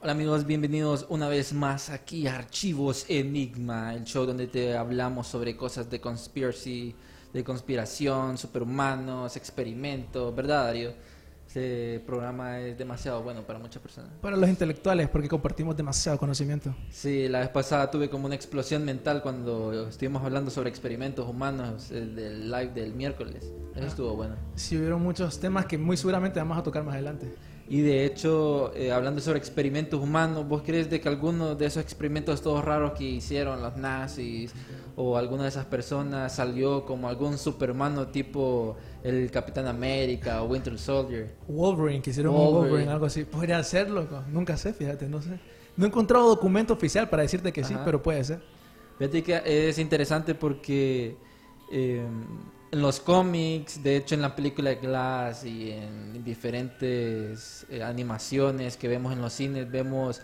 Hola amigos, bienvenidos una vez más aquí a Archivos Enigma, el show donde te hablamos sobre cosas de conspiracy, de conspiración, superhumanos, experimentos, ¿verdad Darío? Este programa es demasiado bueno para muchas personas. Para los intelectuales, porque compartimos demasiado conocimiento. Sí, la vez pasada tuve como una explosión mental cuando estuvimos hablando sobre experimentos humanos, el del live del miércoles. Eso estuvo bueno. Sí, hubieron muchos temas que muy seguramente vamos a tocar más adelante. Y de hecho, eh, hablando sobre experimentos humanos, ¿vos crees de que alguno de esos experimentos todos raros que hicieron los nazis o alguna de esas personas salió como algún superhumano tipo el Capitán América o Winter Soldier? Wolverine, que hicieron un Wolverine. Wolverine, algo así. Podría ser, loco. Nunca sé, fíjate, no sé. No he encontrado documento oficial para decirte que sí, Ajá. pero puede ser. Fíjate que es interesante porque eh, en los cómics, de hecho en la película Glass y en diferentes eh, animaciones que vemos en los cines, vemos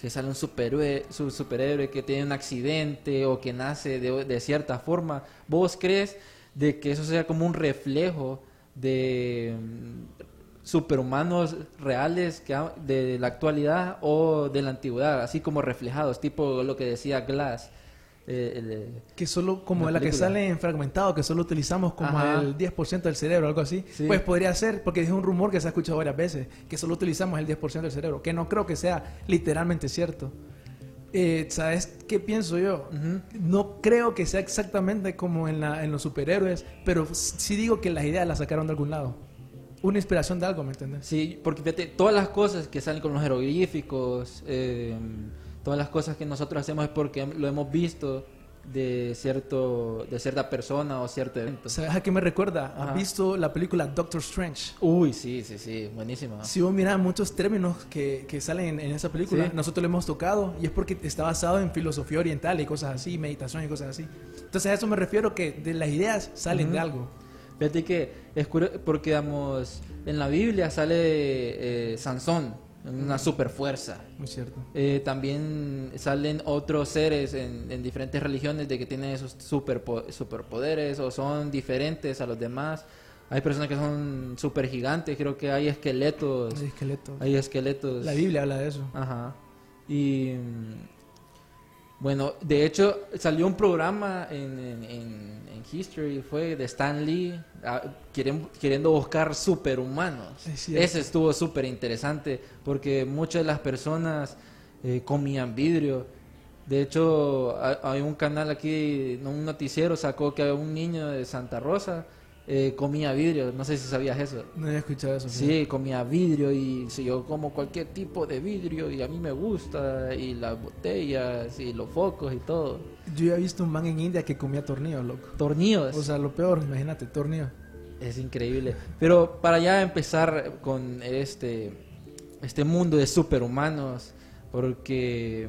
que sale un superhéroe, su superhéroe que tiene un accidente o que nace de, de cierta forma. ¿Vos crees de que eso sea como un reflejo de mm, superhumanos reales que de la actualidad o de la antigüedad, así como reflejados, tipo lo que decía Glass? Eh, el, eh, Que solo, como la que sale en fragmentado, que solo utilizamos como Ajá. el 10% del cerebro, algo así. Sí. Pues podría ser, porque es un rumor que se ha escuchado varias veces, que solo utilizamos el 10% del cerebro, que no creo que sea literalmente cierto. Eh, ¿Sabes qué pienso yo? Ujú. No creo que sea exactamente como en, la, en los superhéroes, pero sí digo que las ideas las sacaron de algún lado. Una inspiración de algo, ¿me entiendes? Sí, porque fíjate, todas las cosas que salen con los jeroglíficos, eh, todas las cosas que nosotros hacemos es porque lo hemos visto de cierto de cierta persona o cierto evento. ¿Sabes a qué me recuerda? Ajá. ¿Has visto la película Doctor Strange? Uy, sí, sí, sí, buenísima. Si vos mirás muchos términos que, que salen en, en esa película, Sí. nosotros lo hemos tocado y es porque está basado en filosofía oriental y cosas así, meditación y cosas así. Entonces a eso me refiero que de las ideas salen de Ujú. algo. Fíjate que es curioso porque, digamos, en la Biblia sale eh, Sansón, una super fuerza. Muy cierto. Eh, también salen otros seres en, en diferentes religiones de que tienen esos superpo- superpoderes o son diferentes a los demás. Hay personas que son super gigantes, creo que hay esqueletos. Hay esqueletos. Hay esqueletos. La Biblia habla de eso. Ajá. Y mm, bueno, de hecho salió un programa en, en, en- en History, fue de Stan Lee, ah, quieren- queriendo buscar superhumanos. Es. Ese estuvo súper interesante porque muchas de las personas eh, comían vidrio. De hecho, ha- hay un canal aquí, un noticiero sacó que un niño de Santa Rosa eh, comía vidrio. No sé si sabías eso. No había escuchado eso. Sí, comía vidrio y si yo como cualquier tipo de vidrio y a mí me gusta y las botellas y los focos y todo. Yo he visto un man en India que comía tornillos, loco. Tornillos. O sea, lo peor, imagínate, tornillos. es increíble. Pero para ya empezar con este este mundo de superhumanos porque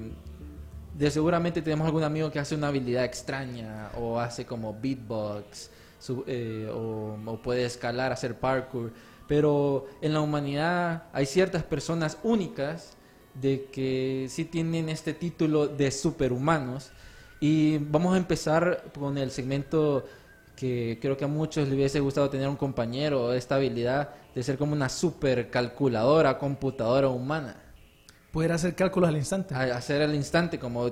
de seguramente tenemos algún amigo que hace una habilidad extraña o hace como beatbox su- eh, o, o puede escalar, hacer parkour. Pero en la humanidad hay ciertas personas únicas de que sí tienen este título de superhumanos. Y vamos a empezar con el segmento que creo que a muchos les hubiese gustado tener un compañero, esta habilidad de ser como una supercalculadora, computadora humana. Poder hacer cálculos al instante. A- hacer al instante, como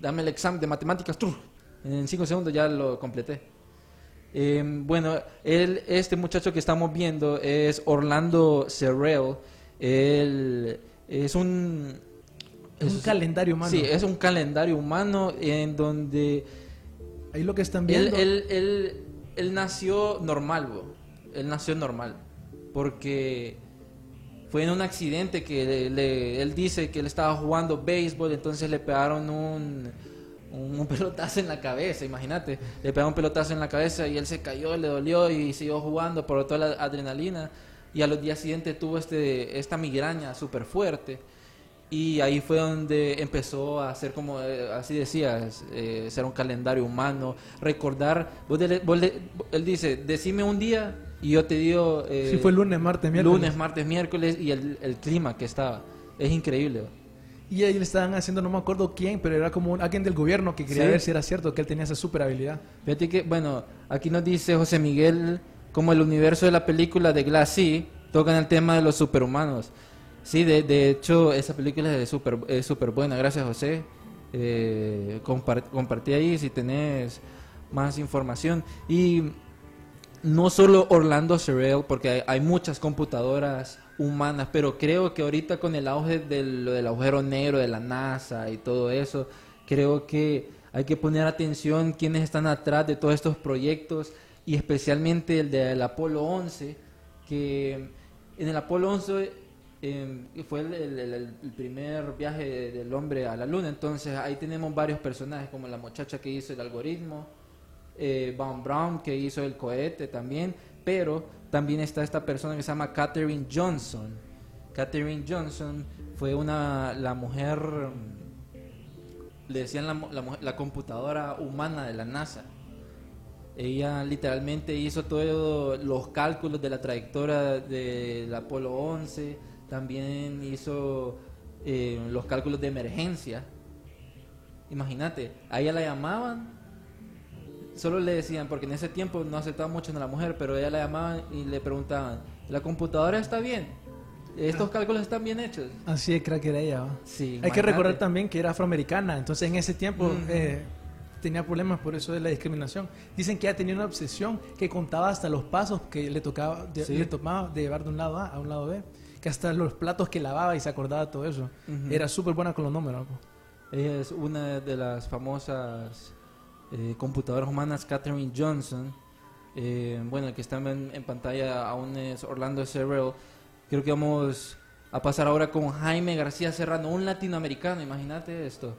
dame el examen de matemáticas, ¡tru! en cinco segundos ya lo completé. Eh, bueno, él, este muchacho que estamos viendo es Orlando Cerrell. Él es un Es un calendario humano. Sí, es un calendario humano en donde Ahí lo que están él, viendo. él, él, él nació normal, él nació normal, porque fue en un accidente que le- le- él dice que él estaba jugando béisbol, entonces le pegaron un, un, pelotazo en la cabeza, imagínate, le pegaron un pelotazo en la cabeza y él se cayó, le dolió y siguió jugando por toda la adrenalina y a los días siguientes tuvo este, esta migraña súper fuerte. Y ahí fue donde empezó a hacer como, eh, así decías, eh, ser un calendario humano, recordar, vos vos él dice, decime un día y yo te digo... eh, Sí, fue lunes, martes, miércoles. Lunes, martes, miércoles y el, el clima que estaba. Es increíble. Y ahí le estaban haciendo, no me acuerdo quién, pero era como un- alguien del gobierno que quería Sí. ver si era cierto que él tenía esa super habilidad. Fíjate que, bueno, aquí nos dice José Miguel, como el universo de la película de Glassy, tocan el tema de los superhumanos. Sí, de, de hecho, esa película es súper es súper buena. Gracias, José. Eh, compar- compartí ahí si tenés más información. Y no solo Orlando Sorrell, porque hay, hay muchas computadoras humanas, pero creo que ahorita con el auge del, del agujero negro de la NASA y todo eso, creo que hay que poner atención quiénes están atrás de todos estos proyectos y especialmente el del Apolo 11, que en el Apolo 11 eh, fue el primer viaje del hombre a la luna, entonces ahí tenemos varios personajes como la muchacha que hizo el algoritmo, eh, Von Braun que hizo el cohete también, pero también está esta persona que se llama Katherine Johnson. Katherine Johnson fue una la mujer mm, le decían la, la la computadora humana de la NASA. Ella literalmente hizo todos los cálculos de la trayectoria del Apolo 11, también hizo eh, los cálculos de emergencia. Imagínate, a ella la llamaban solo le decían, porque en ese tiempo no aceptaban mucho a la mujer, pero ella la llamaban y le preguntaban, ¿la computadora está bien? ¿Estos cálculos están bien hechos? Así de crack era ella. ¿va? Sí, Hay que recordar también que era afroamericana, entonces en ese tiempo eh, tenía problemas por eso de la discriminación. Dicen que ella tenía una obsesión que contaba hasta los pasos que le tocaba, de, Sí. le tomaba de llevar de un lado A a un lado B, que hasta los platos que lavaba y se acordaba de todo eso. Era súper buena con los números. Ella es una de las famosas eh, computadoras humanas, Katherine Johnson. Eh, bueno, el que está en, en pantalla aún es Orlando Cerrell. Creo que vamos a pasar ahora con Jaime García Serrano, un latinoamericano, imagínate esto.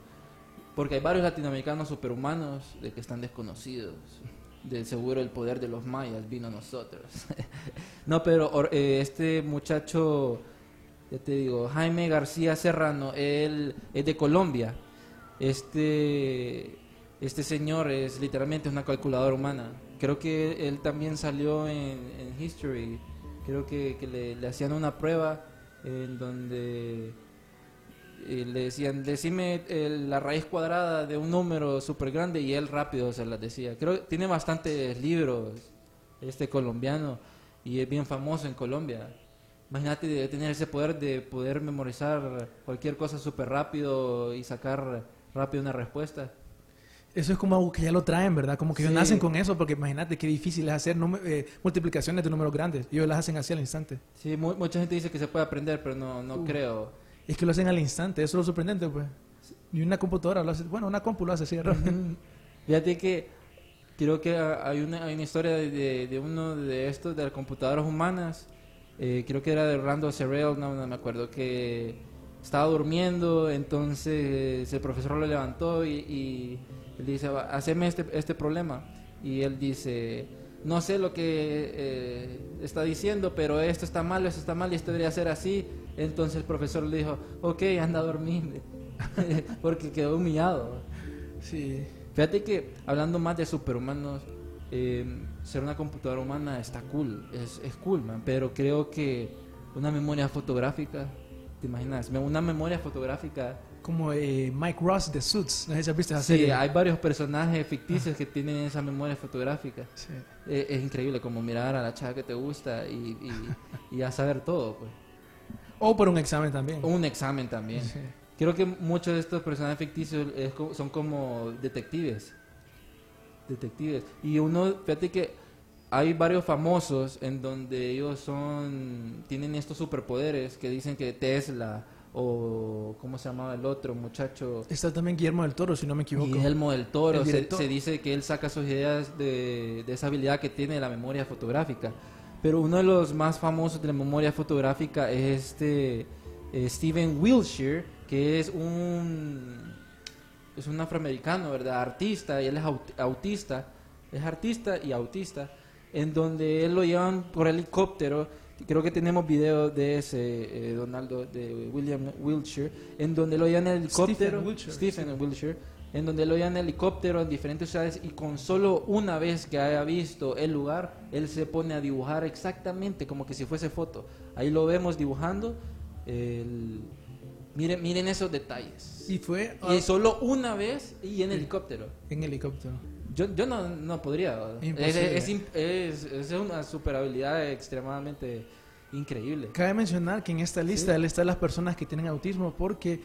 Porque hay varios latinoamericanos superhumanos de que están desconocidos. De seguro el poder de los mayas vino a nosotros. no, pero or- eh, este muchacho, ya te digo, Jaime García Serrano, él es de Colombia. Este, este señor es literalmente una calculadora humana. Creo que él también salió en, en History. Creo que, le, hacían una prueba en donde eh, le decían, decime eh, la raíz cuadrada de un número súper grande y él rápido se las decía. Creo que tiene bastantes libros este colombiano y es bien famoso en Colombia. Imagínate de tener ese poder de poder memorizar cualquier cosa súper rápido y sacar rápido una respuesta. Eso es como algo que ya lo traen, ¿verdad? Como que ellos Sí. nacen con eso, porque imagínate qué difícil es hacer eh, multiplicaciones de números grandes. Ellos las hacen así al instante. Sí, mu- mucha gente dice que se puede aprender, pero no, no Uh. creo. Es que lo hacen al instante, eso es lo sorprendente, pues. Y una computadora lo hace, bueno, una compu lo hace así de rápido. Fíjate que creo que hay una, hay una historia de, de- uno de estos, de las computadoras humanas, eh, creo que era de Orlando Cerrell, no, no me acuerdo, que estaba durmiendo, entonces el profesor lo levantó y, y le dice, "Va, haceme este, este problema. Y él dice, no sé lo que eh, está diciendo, pero esto está mal, esto está mal y esto debería ser así. Entonces el profesor le dijo, ok, anda a dormir, porque quedó humillado. Sí. Fíjate que hablando más de superhumanos, eh, ser una computadora humana está cool, es, es cool, man, pero creo que una memoria fotográfica, ¿te imaginas? Una memoria fotográfica. Como eh, Mike Ross de Suits, no sé si has visto esa Sí, serie. hay varios personajes ficticios que tienen esa memoria fotográfica. Sí. Eh, es increíble como mirar a la chava que te gusta y, y, y a saber todo, pues. O por un examen también. Un examen también. Sí. Creo que muchos de estos personajes ficticios es son como detectives. Detectives. Y uno, fíjate que hay varios famosos en donde ellos son, tienen estos superpoderes que dicen que Tesla o ¿cómo se llamaba el otro muchacho? Está también Guillermo del Toro, si no me equivoco. Guillermo del Toro. Se, se dice que él saca sus ideas de, de esa habilidad que tiene de la memoria fotográfica. Pero uno de los más famosos de la memoria fotográfica es este eh, Steven Wilshire, que es un es un afroamericano, ¿verdad? Artista, y él es aut- autista, es artista y autista, en donde él lo llevan por helicóptero. Creo que tenemos video de ese, eh, Donaldo, de William Wilshire, en donde lo llevan en helicóptero. Stephen Wilshire, Stephen Wilshire, en donde lo llevan en helicóptero en diferentes ciudades y con solo una vez que haya visto el lugar, él se pone a dibujar exactamente como que si fuese foto. Ahí lo vemos dibujando. el- Miren, miren esos detalles. Y fue Y solo una vez y en helicóptero. en helicóptero. Yo, yo no, no podría. Es, es, es- es una super habilidad extremadamente increíble. Cabe mencionar que en esta lista él está las personas que tienen autismo porque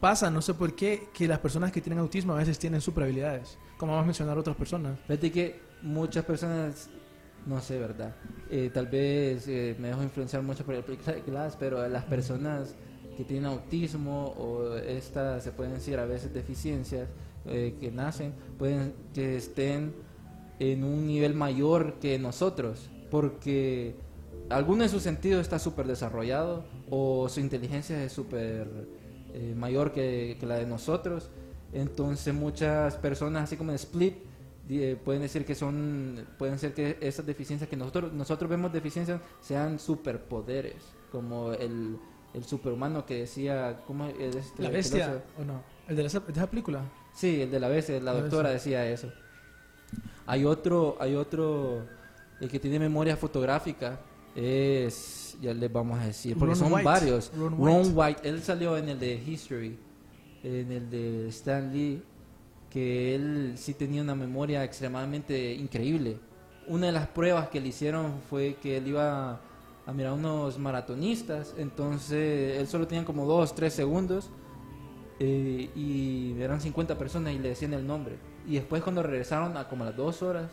pasa, no sé por qué, que las personas que tienen autismo a veces tienen super habilidades. Como vamos a mencionar otras personas. Fíjate que muchas personas, no sé, ¿verdad? Eh, tal vez eh, me dejo influenciar mucho por el película de Glass, pero las personas que tienen autismo o estas, se pueden decir a veces deficiencias eh, que nacen, pueden que estén en un nivel mayor que nosotros, porque alguno de sus sentidos está súper desarrollado o su inteligencia es súper eh, mayor que, que la de nosotros. Entonces muchas personas, así como en Split, eh, pueden decir que son, pueden ser que esas deficiencias que nosotros, nosotros vemos deficiencias sean superpoderes, como el, el superhumano que decía, ¿cómo es este La bestia? ¿o no? ¿El de, la, de esa película? Sí, el de la bestia, la La doctora decía eso. Hay otro, hay otro, el que tiene memoria fotográfica, es, ya les vamos a decir, porque Ron son White. varios. Ron Ron White. White. él salió en el de History, en el de Stan Lee, que él sí tenía una memoria extremadamente increíble. Una de las pruebas que le hicieron fue que él iba a mirar unos maratonistas, entonces él solo tenía como dos, tres segundos eh, y eran 50 personas y le decían el nombre. Y después cuando regresaron a como las dos horas,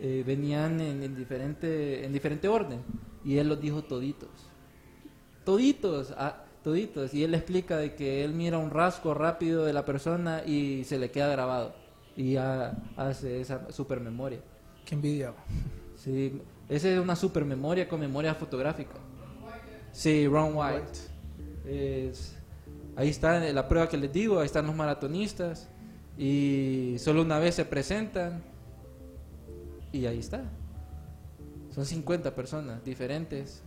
eh, venían en, en diferente, en diferente orden y él los dijo toditos. Toditos, ah, toditos. Y él explica de que él mira un rasgo rápido de la persona y se le queda grabado. Y ya hace esa super memoria. Qué envidia. Sí, esa es una super memoria con memoria fotográfica. Sí, Ron White. Es- ahí está la prueba que les digo, ahí están los maratonistas y solo una vez se presentan y ahí está. Son 50 personas diferentes,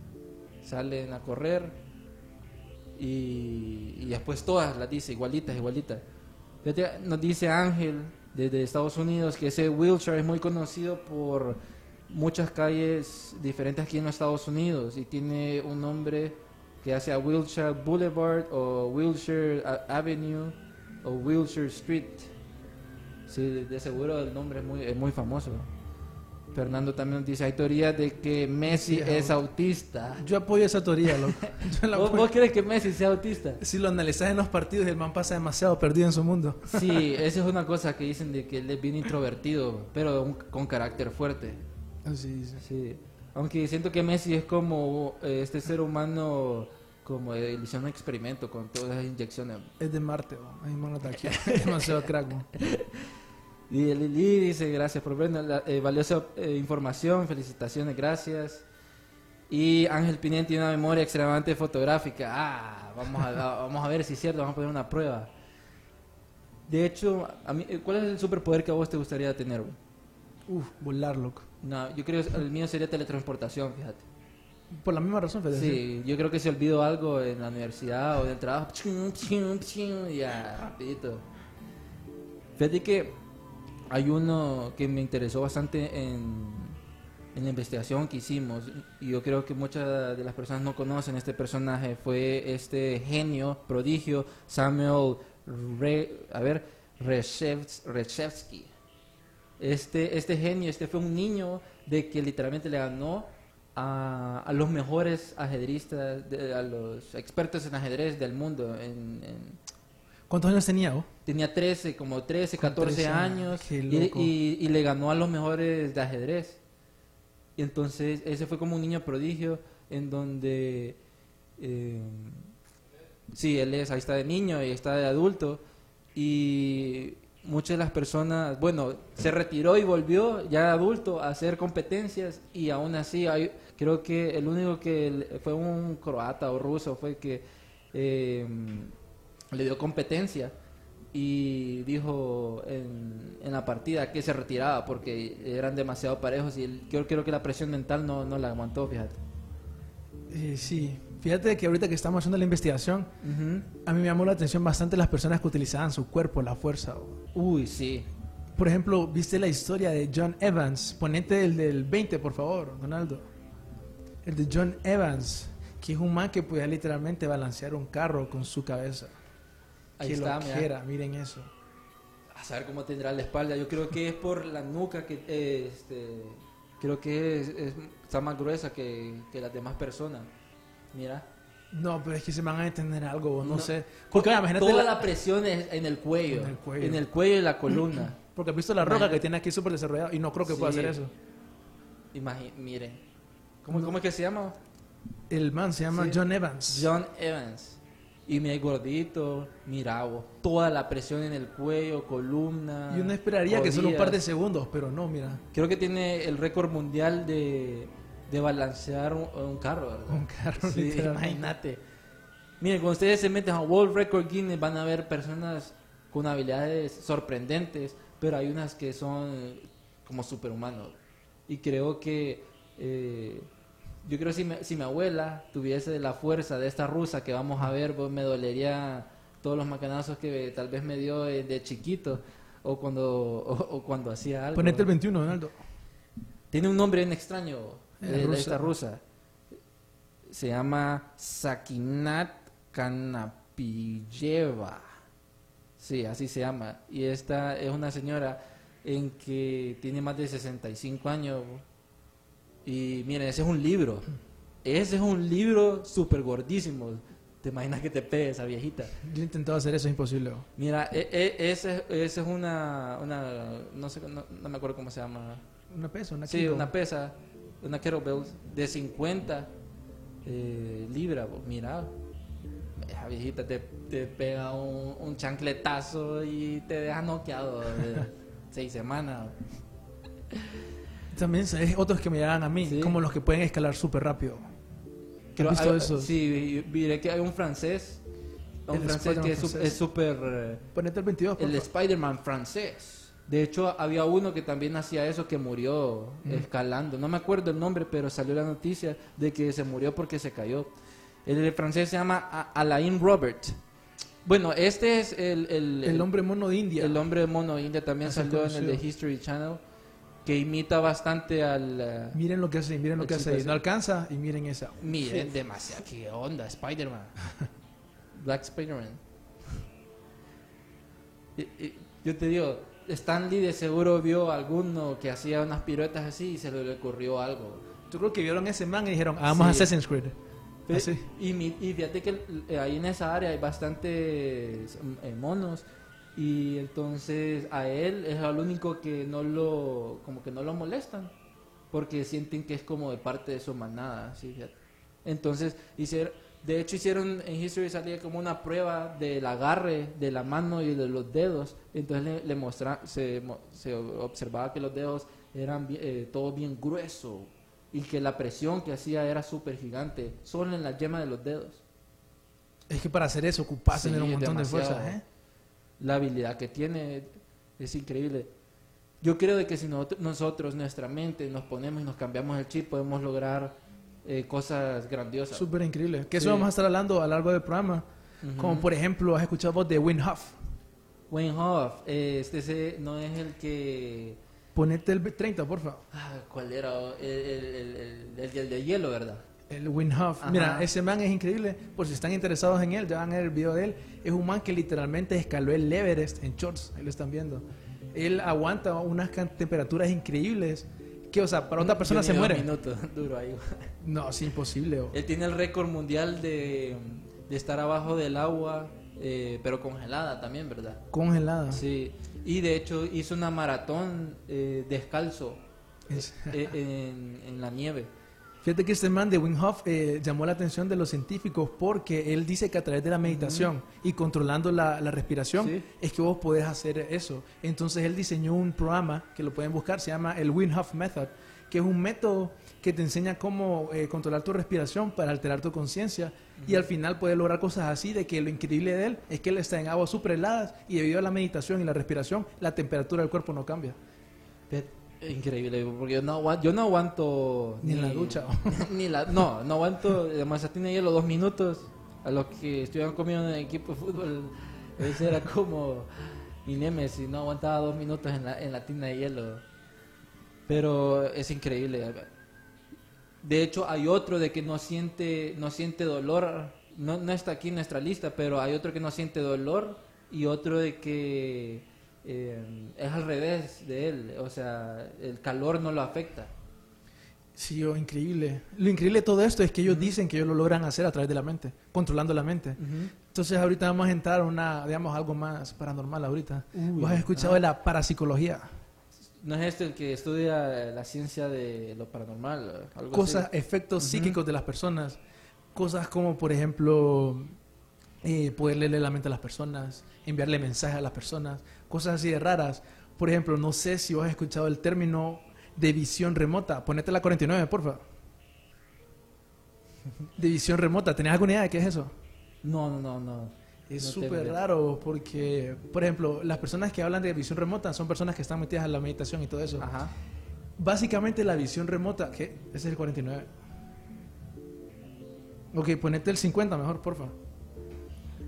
salen a correr y, después todas las dice igualitas, igualitas. Nos dice Ángel desde Estados Unidos que ese Wilshire es muy conocido por muchas calles diferentes aquí en los Estados Unidos y tiene un nombre que hace a Wilshire Boulevard o Wilshire Avenue o Wilshire Street. Sí, de- seguro el nombre es muy, es muy famoso. Fernando también nos dice, hay teorías de que Messi Sí, es autista. Yo apoyo esa teoría, loco. ¿Vos, vos crees que Messi sea autista? Si lo analizas en los partidos, el man pasa demasiado perdido en su mundo. Sí, esa es una cosa que dicen de que él es bien introvertido, pero un- con carácter fuerte. Así dice. Sí, aunque siento que Messi es como eh, este ser humano, como hicieron un experimento con todas las inyecciones. Es de Marte, bo. Ahí man ataque. demasiado crack. Y Lili dice, gracias por vernos, la, eh, valiosa eh, información, felicitaciones, gracias. Y Ángel Pinén tiene una memoria extremadamente fotográfica. Ah, vamos a, vamos a ver si es cierto, vamos a poner una prueba. De hecho, a mí, ¿cuál es el superpoder que a vos te gustaría tener? Uf, volar, loco. No, yo creo que el mío sería teletransportación, fíjate. Por la misma razón, Fede. Sí, yo creo que si olvido algo en la universidad o en el trabajo, ya, rapidito. Fíjate que hay uno que me interesó bastante en, en la investigación que hicimos y yo creo que muchas de las personas no conocen este personaje. Fue este genio, prodigio, Samuel Re- a ver, Reshevs- Reshevsky. Este, este genio, este fue un niño de que literalmente le ganó a, a los mejores ajedristas, de- a los expertos en ajedrez del mundo. En, en- ¿Cuántos años tenía, vos? tenía 13, como 13, Con 14 13 años y, y- y le ganó a los mejores de ajedrez. Y entonces ese fue como un niño prodigio en donde eh, Sí, él es, ahí está de niño y está de adulto. Y muchas de las personas, bueno, se retiró y volvió ya adulto a hacer competencias y aún así hay, creo que el único que fue un croata o ruso fue que eh, le dio competencia y dijo en, en la partida que se retiraba porque eran demasiado parejos y yo creo que la presión mental no, no la aguantó, fíjate. Eh, sí, fíjate que ahorita que estamos haciendo la investigación, a mí me llamó la atención bastante las personas que utilizaban su cuerpo, la fuerza. Uy, sí. Por ejemplo, ¿viste la historia de John Evans? Ponete el del 20, por favor, Donaldo. El de John Evans, que es un man que podía literalmente balancear un carro con su cabeza. Ahí que está, lo mira. quiera, miren eso. A saber cómo tendrá la espalda. Yo creo que es por la nuca que eh, este, creo que es, es- está más gruesa que, que las demás personas. Mira. No, pero es que se van a entender algo, no, No. sé. Porque ah, imagínate Toda la- la presión es en el cuello. En el cuello. En el cuello y la columna. Porque has visto la roca Imagínate. que tiene aquí súper desarrollado y no creo que pueda hacer eso. Imagi- miren. ¿Cómo, No. ¿Cómo es que se llama? El man se llama Sí. John Evans. John Evans. Y mi gordito, mira, vos, toda la presión en el cuello, columna. Y uno esperaría que solo un par de segundos, pero no, mira. Creo que tiene el récord mundial de, de balancear un, un carro, ¿verdad? Un carro, Sí, imagínate. Miren, cuando ustedes se meten a World Record Guinness van a ver personas con habilidades sorprendentes, pero hay unas que son como superhumanos. Y creo que, eh, yo creo que si, mi- si mi abuela tuviese la fuerza de esta rusa que vamos a ver, pues me dolería todos los macanazos que tal vez me dio de, de chiquito o cuando, o, o cuando hacía algo. Ponete el 21, Donaldo. Tiene un nombre bien extraño, Eh, eh, rusa. esta rusa. Se llama Sakinat Kanapiyeva. Sí, así se llama. Y esta es una señora en que tiene más de 65 años. Y miren, ese es un libro. Ese es un libro súper gordísimo. ¿Te imaginas que te pegue esa viejita? Yo he intentado hacer eso, es imposible. Mira, e- e- es una, una no sé, no, no me acuerdo cómo se llama. Una pesa, una Sí, kilo. una pesa, una kettlebell de 50 eh, libras. vos, Mira, esa viejita te, te pega un, un chancletazo y te deja noqueado de seis semanas. También hay otros que me llegan a mí, Sí. como los que pueden escalar súper rápido. ¿Has visto hay- eso? Sí, diré que hay un francés, un El francés que es es súper... eh, Ponete el 22, por el. Spider-Man francés. De hecho, había uno que también hacía eso, que murió escalando. No me acuerdo el nombre, pero salió la noticia de que se murió porque se cayó. El, francés se llama Alain Robert. Bueno, este es el... El, El hombre mono de India. el hombre mono India también Así salió en el de. History Channel, que imita bastante al... eh, Miren lo que hace, miren lo que hace. No alcanza y miren esa. Miren, demasiado. ¿Qué onda? Spider-Man. Black Spider-Man. Yo te digo, Stanley de seguro vio a alguno que hacía unas piruetas así y se le ocurrió algo. Yo creo que vieron ese man y dijeron, hagamos Sí. Assassin's Creed. Así. Y, mi- y fíjate que eh, ahí en esa área hay bastantes eh, monos y entonces a él es el único que no lo como que no lo molestan porque sienten que es como de parte de su manada, ¿sí? Entonces hicieron de hecho hicieron en History salía como una prueba del agarre de la mano y de los dedos, entonces le, le mostra- se, se observaba que los dedos eran eh, todo bien grueso y que la presión que hacía era súper gigante, solo en la yema de los dedos. Es que para hacer eso ocupas Sí, tener un montón de fuerza, ¿eh? La habilidad que tiene es increíble. Yo creo de que si nosotros, nuestra mente, nos ponemos y nos cambiamos el chip, podemos lograr eh, cosas grandiosas. Súper increíble. Que eso Sí. vamos a estar hablando a lo largo del programa. Como por ejemplo, has escuchado voz de Huff. Wayne Hoff, eh, este no es el que... Ponete el 30, por favor. ah, ¿Cuál era? El, el, el, el- el- de hielo, ¿verdad? El Huff. Ajá. Mira, ese man es increíble. Por si están interesados en él, ya van a ver el video de él. Es un man que literalmente escaló el Everest en shorts. Ahí lo están viendo. Él aguanta unas temperaturas increíbles. Que, o sea, para otra persona se muere. minutos duro ahí. No, es imposible. Él tiene el récord mundial de, de estar abajo del agua, eh, pero congelada también, ¿verdad? Congelada. Sí, y de hecho hizo una maratón eh, descalzo Es- eh, en, en la nieve. Fíjate que este man de Wim Hof eh, llamó la atención de los científicos porque él dice que a través de la meditación y controlando la, la respiración Sí. es que vos podés hacer eso. Entonces él diseñó un programa que lo pueden buscar, se llama el Wim Hof Method, que es un método que te enseña cómo eh, controlar tu respiración para alterar tu conciencia y al final puedes lograr cosas así de que lo increíble de él es que él está en aguas super heladas y debido a la meditación y la respiración la temperatura del cuerpo no cambia. Increíble, porque yo no aguanto, yo no aguanto Ni en la ducha. ni la, no, no aguanto la mazatina de hielo dos minutos a los que estuvieron comiendo en el equipo de fútbol. Ese era como mi némesis, no aguantaba dos minutos en la, en la tina de hielo. Pero es increíble. De hecho, hay otro de que no siente, no siente dolor. No, no está aquí en nuestra lista, pero hay otro que no siente dolor y otro de que eh, es al revés de él. O sea, el calor no lo afecta. Sí, oh, increíble. Lo increíble de todo esto es que ellos dicen que ellos lo logran hacer a través de la mente, controlando la mente. Entonces ahorita vamos a entrar a una, digamos, algo más paranormal ahorita. Uy, ¿Vos has escuchado de la parapsicología? ¿No es este el que estudia la ciencia de lo paranormal? Algo Cosas, así? efectos psíquicos de las personas. Cosas como, por ejemplo, eh, poder leerle la mente a las personas, enviarle mensajes a las personas, cosas así de raras. Por ejemplo, no sé si vos has escuchado el término de visión remota. Ponete la 49, porfa. De visión remota. ¿Tenés alguna idea de qué es eso? No, no, no, no. Es No súper raro porque, por ejemplo, las personas que hablan de visión remota son personas que están metidas en la meditación y todo eso. Ajá. Básicamente la visión remota, ¿qué? Ese es el 49. Ok, ponete el 50 mejor, porfa.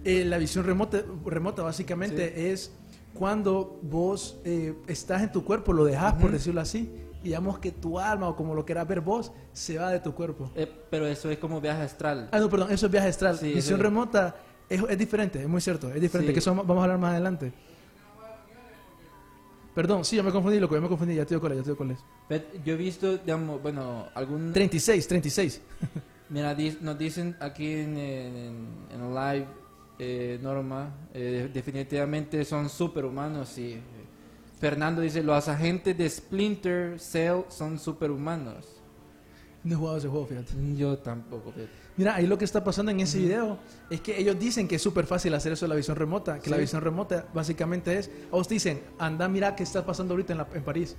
Eh, la visión remota, remota básicamente es cuando vos eh, estás en tu cuerpo, lo dejas, por Ujú. decirlo así, y digamos que tu alma o como lo quieras ver vos, se va de tu cuerpo. Eh, pero eso es como viaje astral. Ah, no, perdón, eso es viaje astral. Sí, Visión sí. remota es, es diferente, es muy cierto, es diferente, Sí. que eso vamos a hablar más adelante. Perdón, sí, yo me confundí, loco, yo me confundí, ya te digo cuál es, ya te digo cuál es. Ve- Yo he visto, digamos, bueno, algún... 36, 36. Mira, nos dicen aquí en, en, en el live, eh, Norma, eh, definitivamente son superhumanos y... eh, Fernando dice, los agentes de Splinter Cell son superhumanos. No he jugado ese juego, fíjate. Yo tampoco. fíjate. Mira, ahí lo que está pasando en ese video es que ellos dicen que es súper fácil hacer eso de la visión remota. Que la visión remota básicamente es, a vos te dicen, anda, mira qué está pasando ahorita en, la- en París.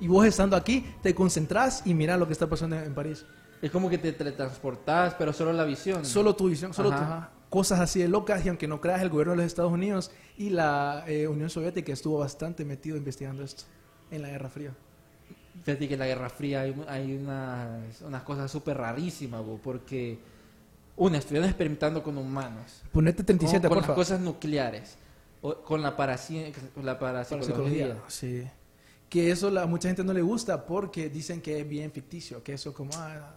Y vos estando aquí, te concentrás y mira lo que está pasando en, en París. Es como que te teletransportás, pero solo la visión. Solo tu visión, solo tu- Ajá. Cosas así de locas. Y aunque no creas, el gobierno de los Estados Unidos y la eh, Unión Soviética estuvo bastante metido investigando esto en la Guerra Fría. Fíjate que en la Guerra Fría hay, hay unas, unas cosas súper rarísimas, bo, porque una, estuvieron experimentando con humanos, Ponete 37, con, con por las cosas nucleares, o- con la, con la parapsicología. Sí. Que eso a mucha gente no le gusta porque dicen que es bien ficticio, que eso como... ah,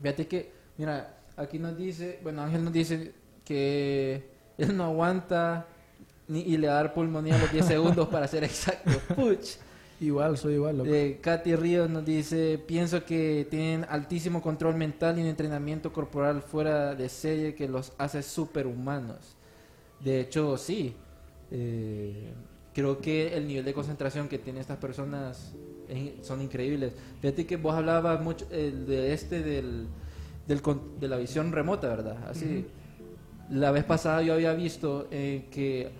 Fíjate que, mira, aquí nos dice, bueno, Ángel nos dice que él no aguanta ni, y le va a dar pulmonía a los 10 segundos para ser exacto. Puch. igual, soy igual, loco. Eh, Katy Ríos nos dice, pienso que tienen altísimo control mental y un entrenamiento corporal fuera de serie que los hace superhumanos. De hecho, sí. Eh, creo que el nivel de concentración que tienen estas personas es- son increíbles. Fíjate que vos hablabas mucho eh, de este del, del con- de la visión remota, ¿verdad? Así. La vez pasada yo había visto eh, que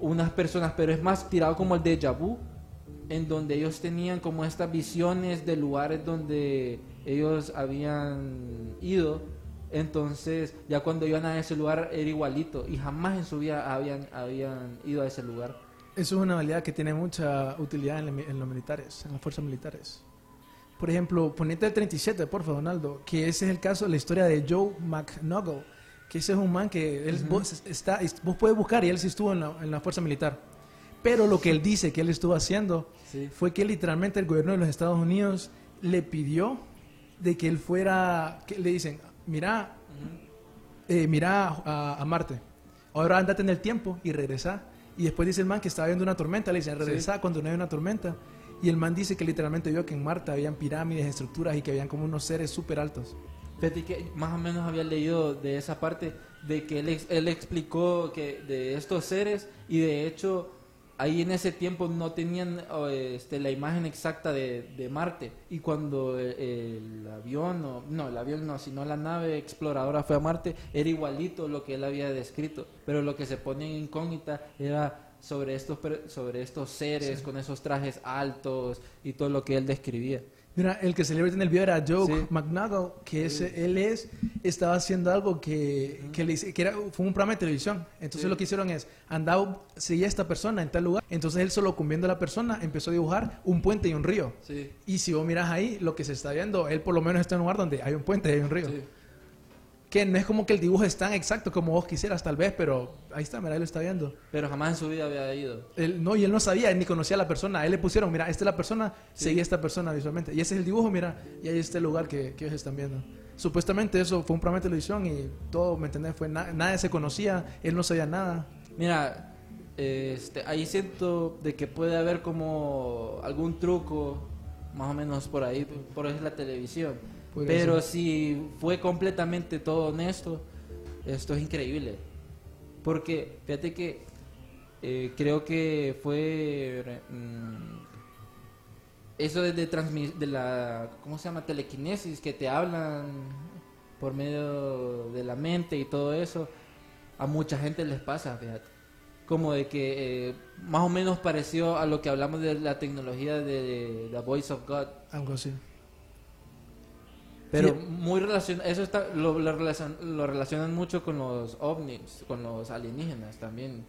unas personas, pero es más tirado como el déjà vu, en donde ellos tenían como estas visiones de lugares donde ellos habían ido. Entonces, ya cuando iban a ese lugar era igualito y jamás en su vida habían, habían ido a ese lugar. Eso es una habilidad que tiene mucha utilidad en, en los militares, en las fuerzas militares. Por ejemplo, ponete el 37, por favor, Donaldo, que ese es el caso, la historia de Joe McNuggle, que ese es un man que él, vos, está, vos puedes buscar y él sí estuvo en la, en la fuerza militar. Pero lo que él dice que él estuvo haciendo Sí. fue que literalmente el gobierno de los Estados Unidos le pidió de que él fuera, que le dicen, mira, eh, mira a, a Marte, ahora andate en el tiempo y regresa. Y después dice el man que estaba viendo una tormenta, le dicen, regresa cuando no hay una tormenta. Y el man dice que literalmente vio que en Marte habían pirámides, estructuras y que habían como unos seres súper altos. Fíjate que más o menos había leído de esa parte de que él, él explicó que de estos seres y de hecho ahí en ese tiempo no tenían este, la imagen exacta de, de Marte. Y cuando el, el avión, o, no, el avión no, sino la nave exploradora fue a Marte, era igualito lo que él había descrito. Pero lo que se ponía en incógnita era sobre estos, sobre estos seres con esos trajes altos y todo lo que él describía. Mira, el que celebró en el video era Joe Sí. McNagall, que es, él es, estaba haciendo algo que, que, le que era, fue un programa de televisión. Entonces Sí. lo que hicieron es, andaba, seguía a esta persona en tal lugar. Entonces él solo viendo a la persona empezó a dibujar un puente y un río. Sí. Y si vos miras ahí, lo que se está viendo, él por lo menos está en un lugar donde hay un puente y hay un río. Que no es como que el dibujo es tan exacto como vos quisieras tal vez, pero ahí está, mira, él lo está viendo. Pero jamás en su vida había ido. Él, no, y él no sabía, ni conocía a la persona. A él le pusieron, mira, esta es la persona, Sí. seguía a esta persona visualmente. Y ese es el dibujo, mira, y ahí está el lugar que, que ellos están viendo. Supuestamente eso fue un programa de televisión y todo, ¿me entendés? Fue na- nadie se conocía, él no sabía nada. Mira, este, ahí siento de que puede haber como algún truco, más o menos por ahí, por ahí es la televisión. Pero ser. si fue completamente todo honesto, esto es increíble. Porque, fíjate que eh, creo que fue mm, eso de, de, de la, ¿cómo se llama? Telequinesis, que te hablan por medio de la mente y todo eso, a mucha gente les pasa, fíjate. Como de que eh, más o menos pareció a lo que hablamos de la tecnología de The Voice of God. Algo así. Pero Sí. muy relacionado, eso está, lo, lo relacion- lo relacionan mucho con los ovnis, con los alienígenas también.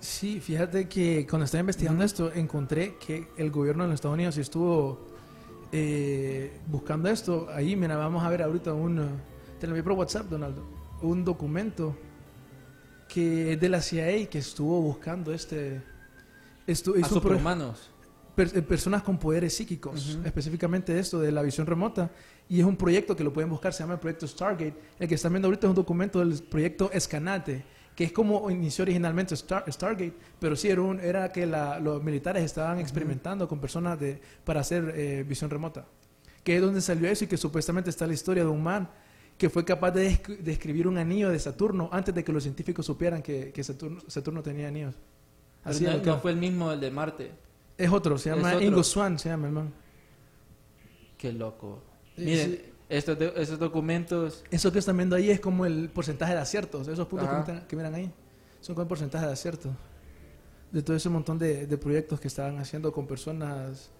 Sí, fíjate que cuando estaba investigando esto, encontré que el gobierno de los Estados Unidos estuvo eh, buscando esto. Ahí, mira, vamos a ver ahorita un... Te lo envié por WhatsApp, Donaldo. Un documento que es de la CIA que estuvo buscando este... Esto, A superhumanos. Per- eh, personas con poderes psíquicos, Ujú. específicamente esto de la visión remota. Y es un proyecto que lo pueden buscar, se llama el proyecto Stargate. El que están viendo ahorita es un documento del proyecto Escanate, que es como inició originalmente Star- Stargate, pero sí era, un- era que la- los militares estaban experimentando con personas de, para hacer eh, visión remota. Que es donde salió eso y que supuestamente está la historia de un man que fue capaz de desc- de escribir un anillo de Saturno antes de que los científicos supieran que, que Saturno, Saturno tenía anillos. Así no, no fue el mismo el de Marte. Es otro, se llama. Ingo Swan, se llama el man. Qué loco. Sí, Miren, sí. estos, esos documentos, Eso que están viendo ahí es como el porcentaje de aciertos, esos puntos que, miran- que miran ahí. Son como el porcentaje de aciertos. De todo ese montón de, de proyectos que estaban haciendo con personas.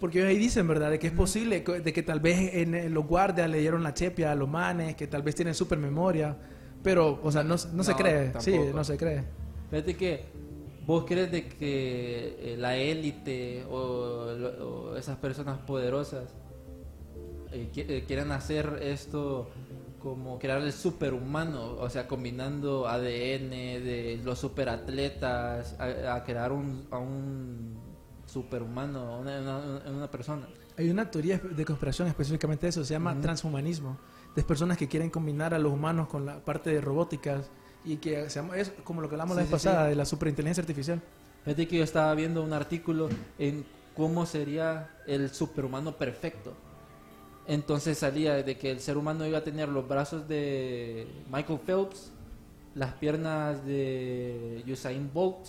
Porque ahí dicen, ¿verdad? De que es posible, de que tal vez en, los guardias le dieron la chepia a los manes, que tal vez tienen super memoria. Pero, o sea, no, no se No, cree. Sí, tampoco. no se cree. fíjate que vos crees de que eh, la élite o, esas personas poderosas eh, eh, quieran hacer esto como crear el superhumano, o sea, combinando ADN de los superatletas a, a crear un, a un superhumano, una, una- una persona. Hay una teoría de conspiración específicamente de eso, se llama Ujú. transhumanismo. De personas que quieren combinar a los humanos con la parte de robóticas y que es como lo que hablamos la Sí, vez sí, pasada sí. de la superinteligencia artificial. Fíjate que yo estaba viendo un artículo en cómo sería el superhumano perfecto. Entonces salía de que el ser humano iba a tener los brazos de Michael Phelps, las piernas de Usain Bolt,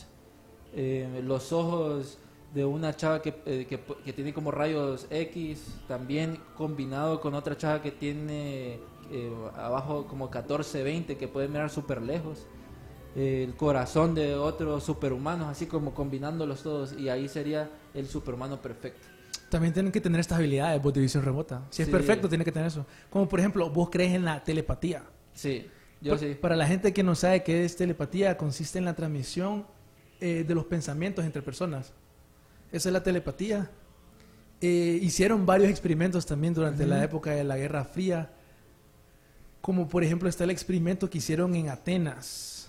eh, los ojos de una chava que, eh, que, que tiene como rayos X, también combinado con otra chava que tiene eh, abajo como 14, 20, que puede mirar súper lejos el corazón de otros superhumanos, así como combinándolos todos, y ahí sería el superhumano perfecto. También tienen que tener estas habilidades vos, de visión remota. Si es Sí. perfecto, tiene que tener eso. Como por ejemplo, vos crees en la telepatía. Sí, yo sí. Para la gente que no sabe qué es telepatía, consiste en la transmisión eh, de los pensamientos entre personas. Esa es la telepatía. Eh, hicieron varios experimentos también durante la época de la Guerra Fría. Como por ejemplo está el experimento que hicieron en Atenas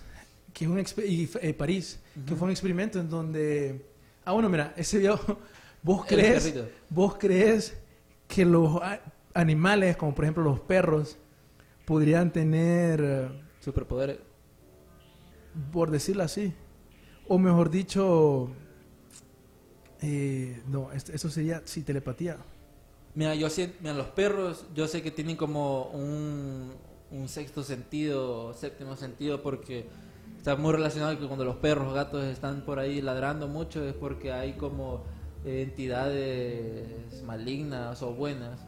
que es un y eh, París, que fue un experimento en donde... Ah, bueno, mira, ese video, vos crees, vos crees que los animales, como por ejemplo los perros, podrían tener, Superpoderes. por decirlo así, o mejor dicho, eh, no, es- eso sería, sí, telepatía. Mira, yo sé, mira, los perros, yo sé que tienen como un, sexto sentido, séptimo sentido, porque está muy relacionado que cuando los perros gatos están por ahí ladrando mucho es porque hay como entidades malignas o buenas.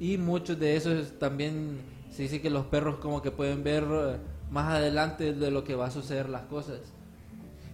Y muchos de esos también se dice que los perros como que pueden ver eh, más adelante de lo que va a suceder las cosas.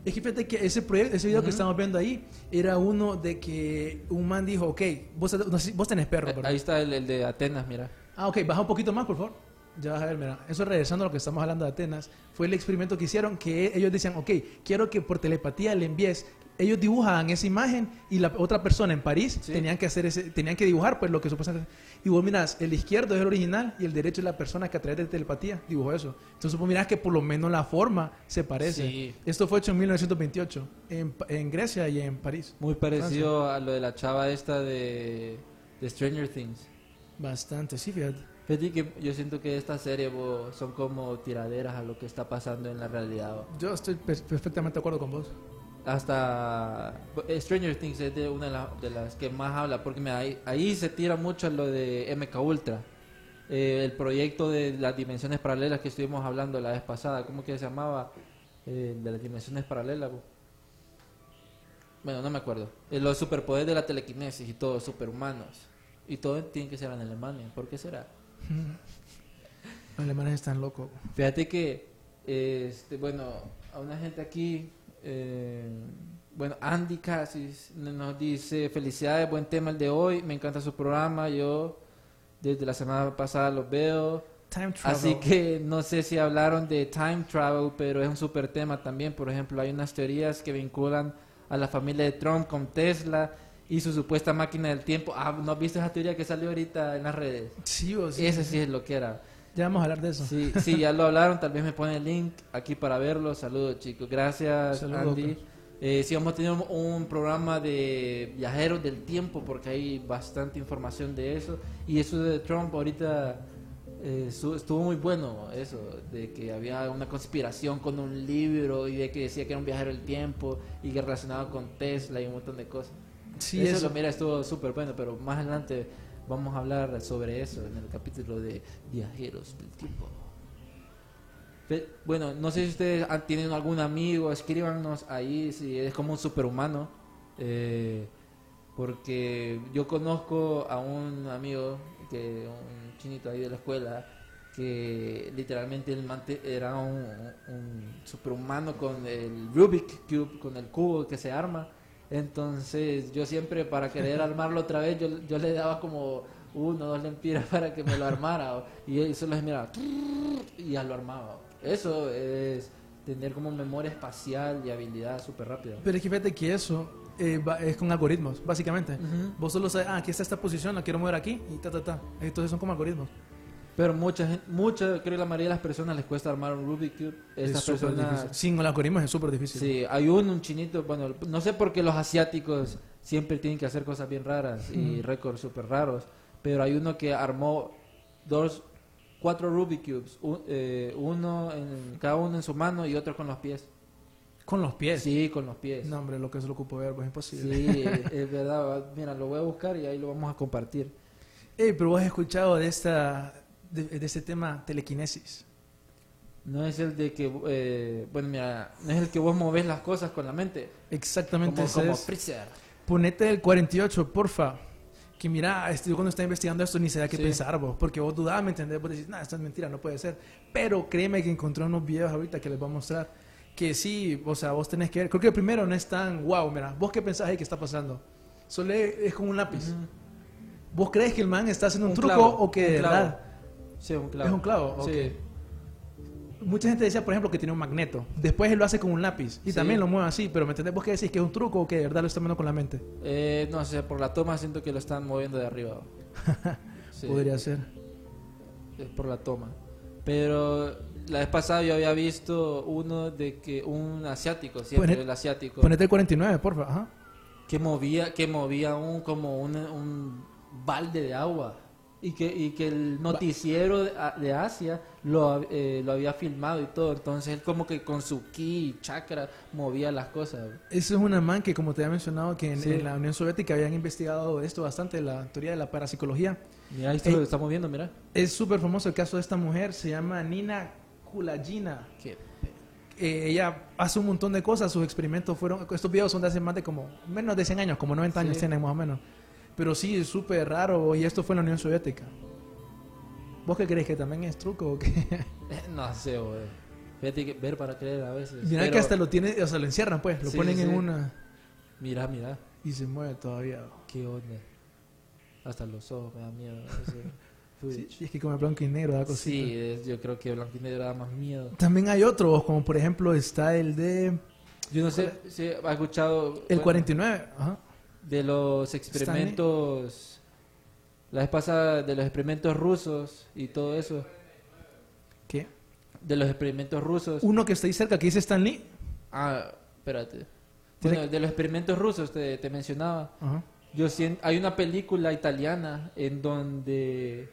Es que fíjate que ese proyecto, ese video que estamos viendo ahí, era uno de que un man dijo, ok, vos, vos tenés perro, Eh. Ahí está el, el de Atenas, mira. Ah, ok, baja un poquito más, por favor. Ya vas a ver, mira. Eso regresando a lo que estamos hablando de Atenas, fue el experimento que hicieron que ellos decían, ok, quiero que por telepatía le envíes. Ellos dibujaban esa imagen y la otra persona en París Sí. tenían que hacer ese, tenían que dibujar pues lo que supuestamente. Y vos mirás, el izquierdo es el original y el derecho es la persona que a través de telepatía dibujó eso. Entonces vos mirás que por lo menos la forma se parece. Sí. Esto fue hecho en 1928 en, Grecia y en París. Muy parecido a lo de la chava esta de, de Stranger Things. Bastante, sí, fíjate. Que yo siento que estas series bo, son como tiraderas a lo que está pasando en la realidad. bo. Yo estoy per- perfectamente de acuerdo con vos. Hasta eh, Stranger Things es de una de, la- de las que más habla, porque ahí, ahí se tira mucho lo de MK Ultra. Eh, el proyecto de las dimensiones paralelas que estuvimos hablando la vez pasada, ¿cómo que se llamaba? Eh, de las dimensiones paralelas. bo. Bueno, no me acuerdo. Eh, los superpoderes de la telequinesis y todos superhumanos. Y todo tiene que ser en Alemania. ¿Por qué será? Los alemanes están locos. Fíjate que, este, bueno, a una gente aquí, eh, bueno, Andy Casis nos dice, felicidades, buen tema el de hoy, me encanta su programa, yo desde la semana pasada los veo, Time travel. así que no sé si hablaron de time travel, pero es un super tema también, por ejemplo, hay unas teorías que vinculan a la familia de Trump con Tesla y su supuesta máquina del tiempo. Ah, ¿no has visto esa teoría que salió ahorita en las redes? Sí, o sí. Ese sí es lo que era. Ya vamos a hablar de eso. Sí, sí, ya lo hablaron, tal vez me ponen el link aquí para verlo. Saludos chicos, gracias Saludos, Andy. Eh, sí, vamos a tener un, un programa de viajeros del tiempo porque hay bastante información de eso. Y eso de Trump ahorita eh, su- estuvo muy bueno, eso, de que había una conspiración con un libro y de que decía que era un viajero del tiempo y que relacionado con Tesla y un montón de cosas. Sí, eso, eso. lo mira, estuvo súper bueno, pero más adelante vamos a hablar sobre eso en el capítulo de Viajeros del Tiempo. Bueno, no sé si ustedes tienen algún amigo, escríbanos ahí si es como un superhumano. eh, porque yo conozco a un amigo, que un chinito ahí de la escuela, que literalmente él mante- era un, un superhumano con el Rubik Cube, con el cubo que se arma. Entonces yo siempre para querer armarlo otra vez, yo, yo le daba como uno o dos lempiras para que me lo armara. y él solo se miraba y ya lo armaba. Eso es tener como memoria espacial y habilidad súper rápida. Pero es que fíjate que eso eh, va- es con algoritmos, básicamente. Vos solo sabes, ah, aquí está esta posición, la quiero mover aquí y ta, ta, ta. Entonces son como algoritmos. Pero mucha gente, mucha, creo que la mayoría de las personas les cuesta armar un Rubik Cube. Estas es personas. Sin algoritmos es súper difícil. sí, hay uno, un chinito, bueno, no sé por qué los asiáticos siempre tienen que hacer cosas bien raras y récords súper raros, pero hay uno que armó dos, cuatro Rubik Cubes, un- eh, uno en, cada uno en su mano y otro con los pies. Con los pies. Sí, con los pies. No, hombre, lo que se lo ocupo ver, pues es imposible. Sí, es verdad. Mira, lo voy a buscar y ahí lo vamos a compartir. Ey, pero vos has escuchado de esta de, de este tema telequinesis. No es el de que, eh, bueno, mira, no es el que vos movés las cosas con la mente. Exactamente Como, como es. Ponete el 48, porfa. Que mira, este, yo cuando estaba investigando esto ni sabía qué Sí. pensar vos, porque vos dudabas, ¿me entendés? Vos decís, no, esto es mentira, no puede ser. Pero créeme que encontré unos videos ahorita que les voy a mostrar que sí, o sea, vos tenés que ver. Creo que el primero no es tan wow, mira, vos qué pensás ahí que está pasando. Solo es, es como un lápiz. ¿Vos crees que el man está haciendo un, Un truco clavo, o que de verdad? Sí, un clavo. Es un clavo. Sí. Mucha gente decía, por ejemplo, que tiene un magneto. Después él lo hace con un lápiz y Sí. también lo mueve así, pero ¿me entendés? ¿Vos qué decís? ¿Que es un truco o que de verdad lo está moviendo con la mente? Eh, no sé, por la toma siento que lo están moviendo de arriba. Sí, Podría ser. Es por la toma. Pero la vez pasada yo había visto uno de que un asiático, siempre Ponet- el asiático, Ponete el 49, porfa. Ajá. que movía, que movía un como un, un balde de agua. Y que, y que el noticiero de, de Asia lo, eh, lo había filmado y todo. Entonces él como que con su ki y chakra movía las cosas. Eso es una man que, como te había mencionado, que en, Sí. en la Unión Soviética habían investigado esto bastante, la teoría de la parapsicología. Mira, ahí está Ey. lo estamos viendo, mira. Es súper famoso el caso de esta mujer, se llama Nina Kulagina. Que- eh, ella hace un montón de cosas, sus experimentos fueron, estos videos son de hace más de como, menos de 100 años, como 90 años Sí. tienen más o menos. Pero sí, es súper raro y esto fue en la Unión Soviética. ¿Vos qué crees que también es truco o qué? No sé, güey. Fíjate que ver para creer a veces. Mira Pero- que hasta lo tiene, o sea, lo encierran pues, lo Sí, ponen sí, en una Mira, mira. y se mueve todavía. Qué onda. Hasta los ojos me da miedo. Sí, es que como blanco y negro da cosita. Sí, es- yo creo que Blanco y Negro da más miedo. También hay otros, como por ejemplo está el de Yo no sé si ha escuchado el bueno, 49. Ajá. De los experimentos. La vez pasada de los experimentos rusos y todo eso. ¿Qué? De los experimentos rusos. Uno que está ahí cerca que dice Stan Lee. Ah, espérate. Bueno, de los experimentos rusos te, te mencionaba. Ajá. Yo siento, hay una película italiana en donde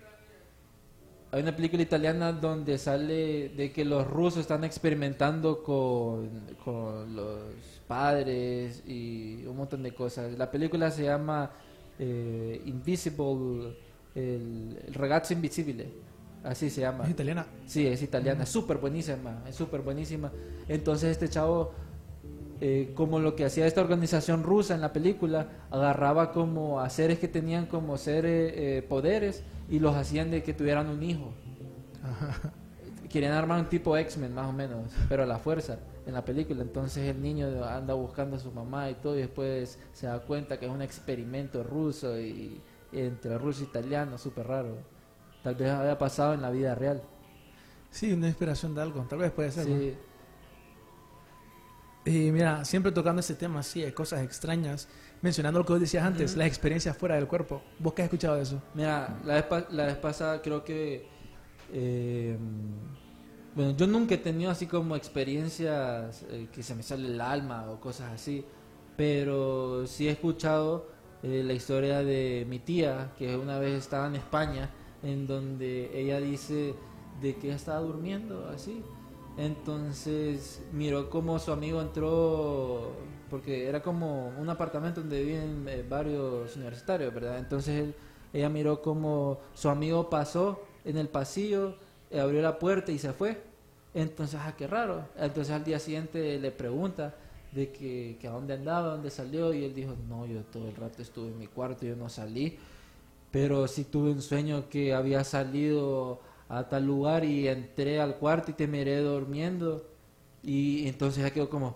hay una película italiana donde sale de que los rusos están experimentando con, con los padres y un montón de cosas. La película se llama eh, Invisible, el, el ragazzo invisibile, así se llama. Es italiana. Sí, es italiana, es súper buenísima, es súper buenísima. Entonces este chavo, eh, como lo que hacía esta organización rusa en la película, agarraba como a seres que tenían como seres eh, poderes y los hacían de que tuvieran un hijo. Querían armar un tipo X-Men más o menos, pero a la fuerza en la película. Entonces el niño anda buscando a su mamá y todo y después se da cuenta que es un experimento ruso y entre ruso e italiano, súper raro. Tal vez haya pasado en la vida real. Sí, una inspiración de algo. Tal vez puede ser. ¿no? Sí, Y mira, siempre tocando este tema así, de cosas extrañas, mencionando lo que vos decías antes, las experiencias fuera del cuerpo. ¿Vos qué has escuchado de eso? Mira, la vez, la vez pasada creo que... eh, bueno, yo nunca he tenido así como experiencias eh, que se me sale el alma o cosas así, pero sí he escuchado eh, la historia de mi tía, que una vez estaba en España, en donde ella dice de que estaba durmiendo así. Entonces miró como su amigo entró, porque era como un apartamento donde viven eh, varios universitarios, ¿verdad? Entonces él- ella miró como su amigo pasó en el pasillo, eh, abrió la puerta y se fue. Entonces, ah, qué raro. Entonces al día siguiente le pregunta de que, que a dónde andaba, dónde salió, y él dijo, no, yo todo el rato estuve en mi cuarto, yo no salí, pero sí tuve un sueño que había salido a tal lugar y entré al cuarto y te miré durmiendo. Y entonces ya quedó como,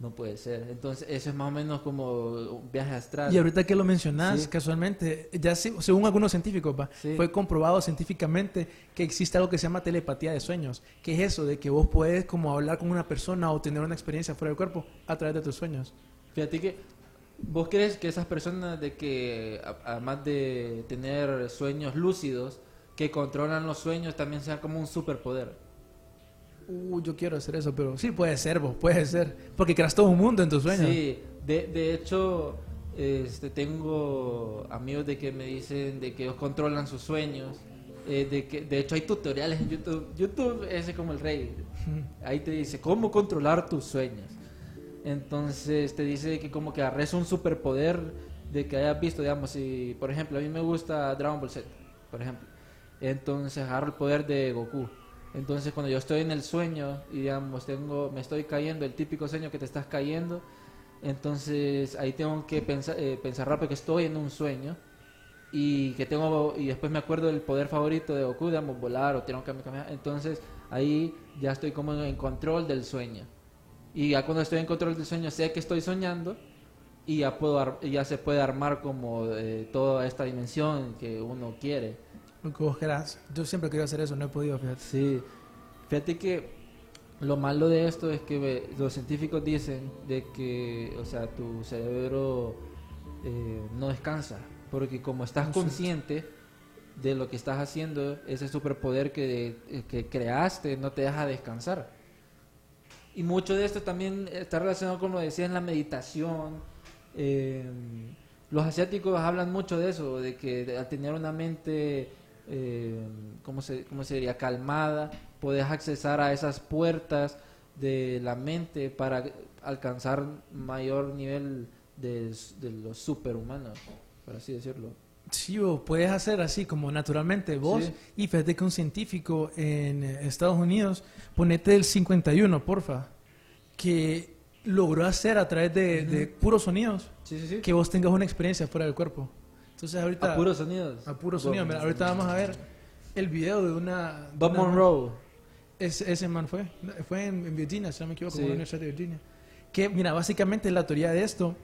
no puede ser. Entonces eso es más o menos como un viaje astral. Y ahorita que lo mencionás, Sí. casualmente, ya se- según algunos científicos, va, Sí. fue comprobado científicamente que existe algo que se llama telepatía de sueños, que es eso, de que vos puedes como hablar con una persona o tener una experiencia fuera del cuerpo a través de tus sueños. Fíjate que vos crees que esas personas de que a- además de tener sueños lúcidos que controlan los sueños también sea como un superpoder. Uh, yo quiero hacer eso, pero sí puede ser, vos, puede ser, porque creas todo un mundo en tus sueños. Sí, de, de hecho este tengo amigos de que me dicen de que ellos controlan sus sueños. eh, de que de hecho hay tutoriales en YouTube. YouTube es como el rey. Ahí te dice cómo controlar tus sueños. Entonces te dice que como que agarres un superpoder de que hayas visto, digamos, si por ejemplo a mí me gusta Dragon Ball Z, por ejemplo. Entonces agarro el poder de Goku. Entonces cuando yo estoy en el sueño y digamos tengo me estoy cayendo, el típico sueño que te estás cayendo, entonces ahí tengo que pensar, eh, pensar rápido que estoy en un sueño y que tengo y después me acuerdo del poder favorito de Goku, digamos volar o tirar un cambio, entonces ahí ya estoy como en control del sueño. Y ya cuando estoy en control del sueño sé que estoy soñando y ya puedo ya se puede armar como eh, toda esta dimensión que uno quiere. Que vos querás. Yo siempre quería hacer eso, no he podido, fíjate. Sí, fíjate que lo malo de esto es que ve, los científicos dicen de que, o sea, tu cerebro eh, no descansa, porque como estás consciente de lo que estás haciendo, ese superpoder que, eh, que creaste no te deja descansar. Y mucho de esto también está relacionado con lo que decía en la meditación. eh, los asiáticos hablan mucho de eso, de que al tener una mente, eh, ¿cómo, se, ¿cómo se diría? Calmada, puedes accesar a esas puertas de la mente para alcanzar mayor nivel de, de los superhumanos, por así decirlo. Sí, vos puedes hacer así como naturalmente vos. Sí. Y fíjate que un científico en Estados Unidos, ponete el 51, porfa. que logró hacer a través de, de puros sonidos sí, sí. que vos tengas una experiencia fuera del cuerpo. Entonces ahorita... A puros sonidos. A puros sonidos. Mira, ahorita vamos a ver el video de una... Bob una- Monroe. Ese, ese man fue. Fue en, en Virginia, si no me equivoco, Sí. en la Universidad de Virginia. Que, mira, básicamente la teoría de esto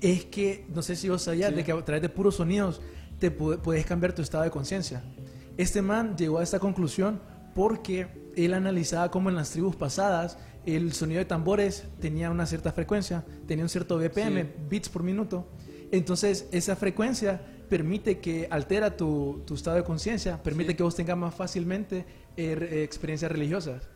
es que, no sé si vos sabías, Sí. de que a través de puros sonidos te pu- puedes cambiar tu estado de conciencia. Este man llegó a esta conclusión porque él analizaba cómo en las tribus pasadas el sonido de tambores tenía una cierta frecuencia, tenía un cierto BPM, Sí. bits por minuto. Entonces, esa frecuencia permite que altera tu, tu estado de conciencia, permite Sí. que vos tengas más fácilmente eh, eh, experiencias religiosas.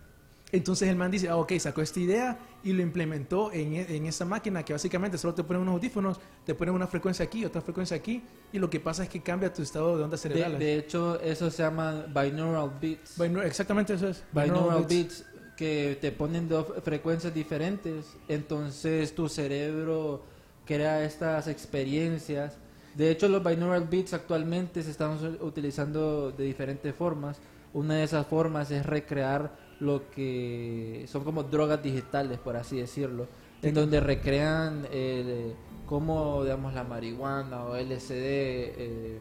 Entonces el man dice, ah, ok, sacó esta idea y lo implementó en, e- en esa máquina que básicamente solo te ponen unos audífonos, te ponen una frecuencia aquí, otra frecuencia aquí, y lo que pasa es que cambia tu estado de ondas De, cerebrales. de hecho, eso se llama binaural beats. Binaural- exactamente eso es. binaural beats. beats que te ponen dos frecuencias diferentes entonces tu cerebro crea estas experiencias. De hecho los binaural beats actualmente se están utilizando de diferentes formas. Una de esas formas es recrear lo que son como drogas digitales por así decirlo en donde recrean el, cómo digamos la marihuana o LSD eh,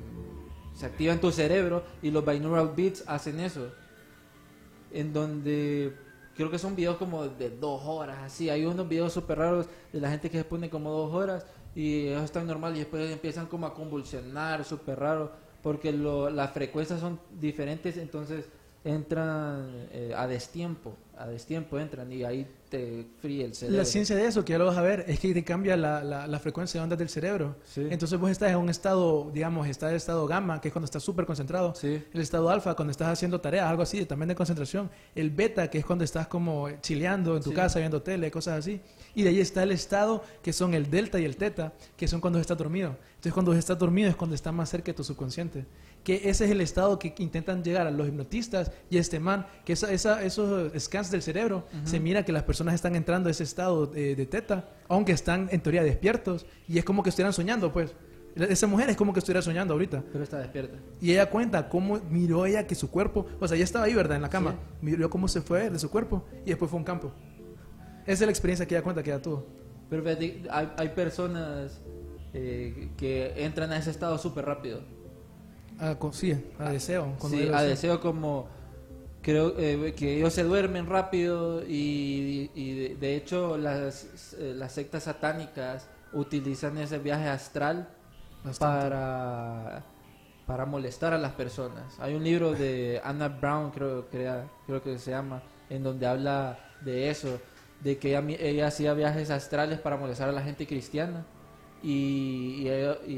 se activa en tu cerebro y los binaural beats hacen eso en donde creo que son videos como de dos horas, así. Hay unos videos súper raros de la gente que se pone como dos horas y ellos están normal y después empiezan como a convulsionar, súper raro, porque lo, las frecuencias son diferentes, entonces entran eh, a destiempo, a destiempo entran y ahí te fríe el cerebro. La ciencia de eso, que ya lo vas a ver, es que te cambia la, la- la frecuencia de ondas del cerebro. Sí. Entonces vos estás en un estado, digamos, está el estado gamma, que es cuando estás súper concentrado. Sí. El estado alfa, cuando estás haciendo tareas, algo así, también de concentración. El beta, que es cuando estás como chileando en tu Sí. casa, viendo tele, cosas así. Y de ahí está el estado, que son el delta y el teta, que son cuando estás dormido. Entonces cuando estás dormido es cuando estás más cerca de tu subconsciente. Que ese es el estado que intentan llegar a los hipnotistas y este man, que esa, esa- esos scans del cerebro, se mira que las personas están entrando a ese estado de, de teta, aunque están en teoría despiertos, y es como que estuvieran soñando, pues. Esa mujer es como que estuviera soñando ahorita. Pero está despierta. Y ella cuenta cómo miró ella que su cuerpo, o sea, ella estaba ahí, ¿verdad? En la cama. Sí. Miró cómo se fue de su cuerpo y después fue a un campo. Esa es la experiencia que ella cuenta que ella tuvo. Pero hay, hay personas eh, que entran a ese estado súper rápido. A, co- sí, a deseo. Sí, a deseo como creo eh, que ellos se duermen rápido y, y de, de hecho las, eh, las sectas satánicas utilizan ese viaje astral Bastante. para para molestar a las personas. Hay un libro de Anna Brown, creo, crea- creo que se llama, en donde habla de eso, de que ella, ella hacía viajes astrales para molestar a la gente cristiana y,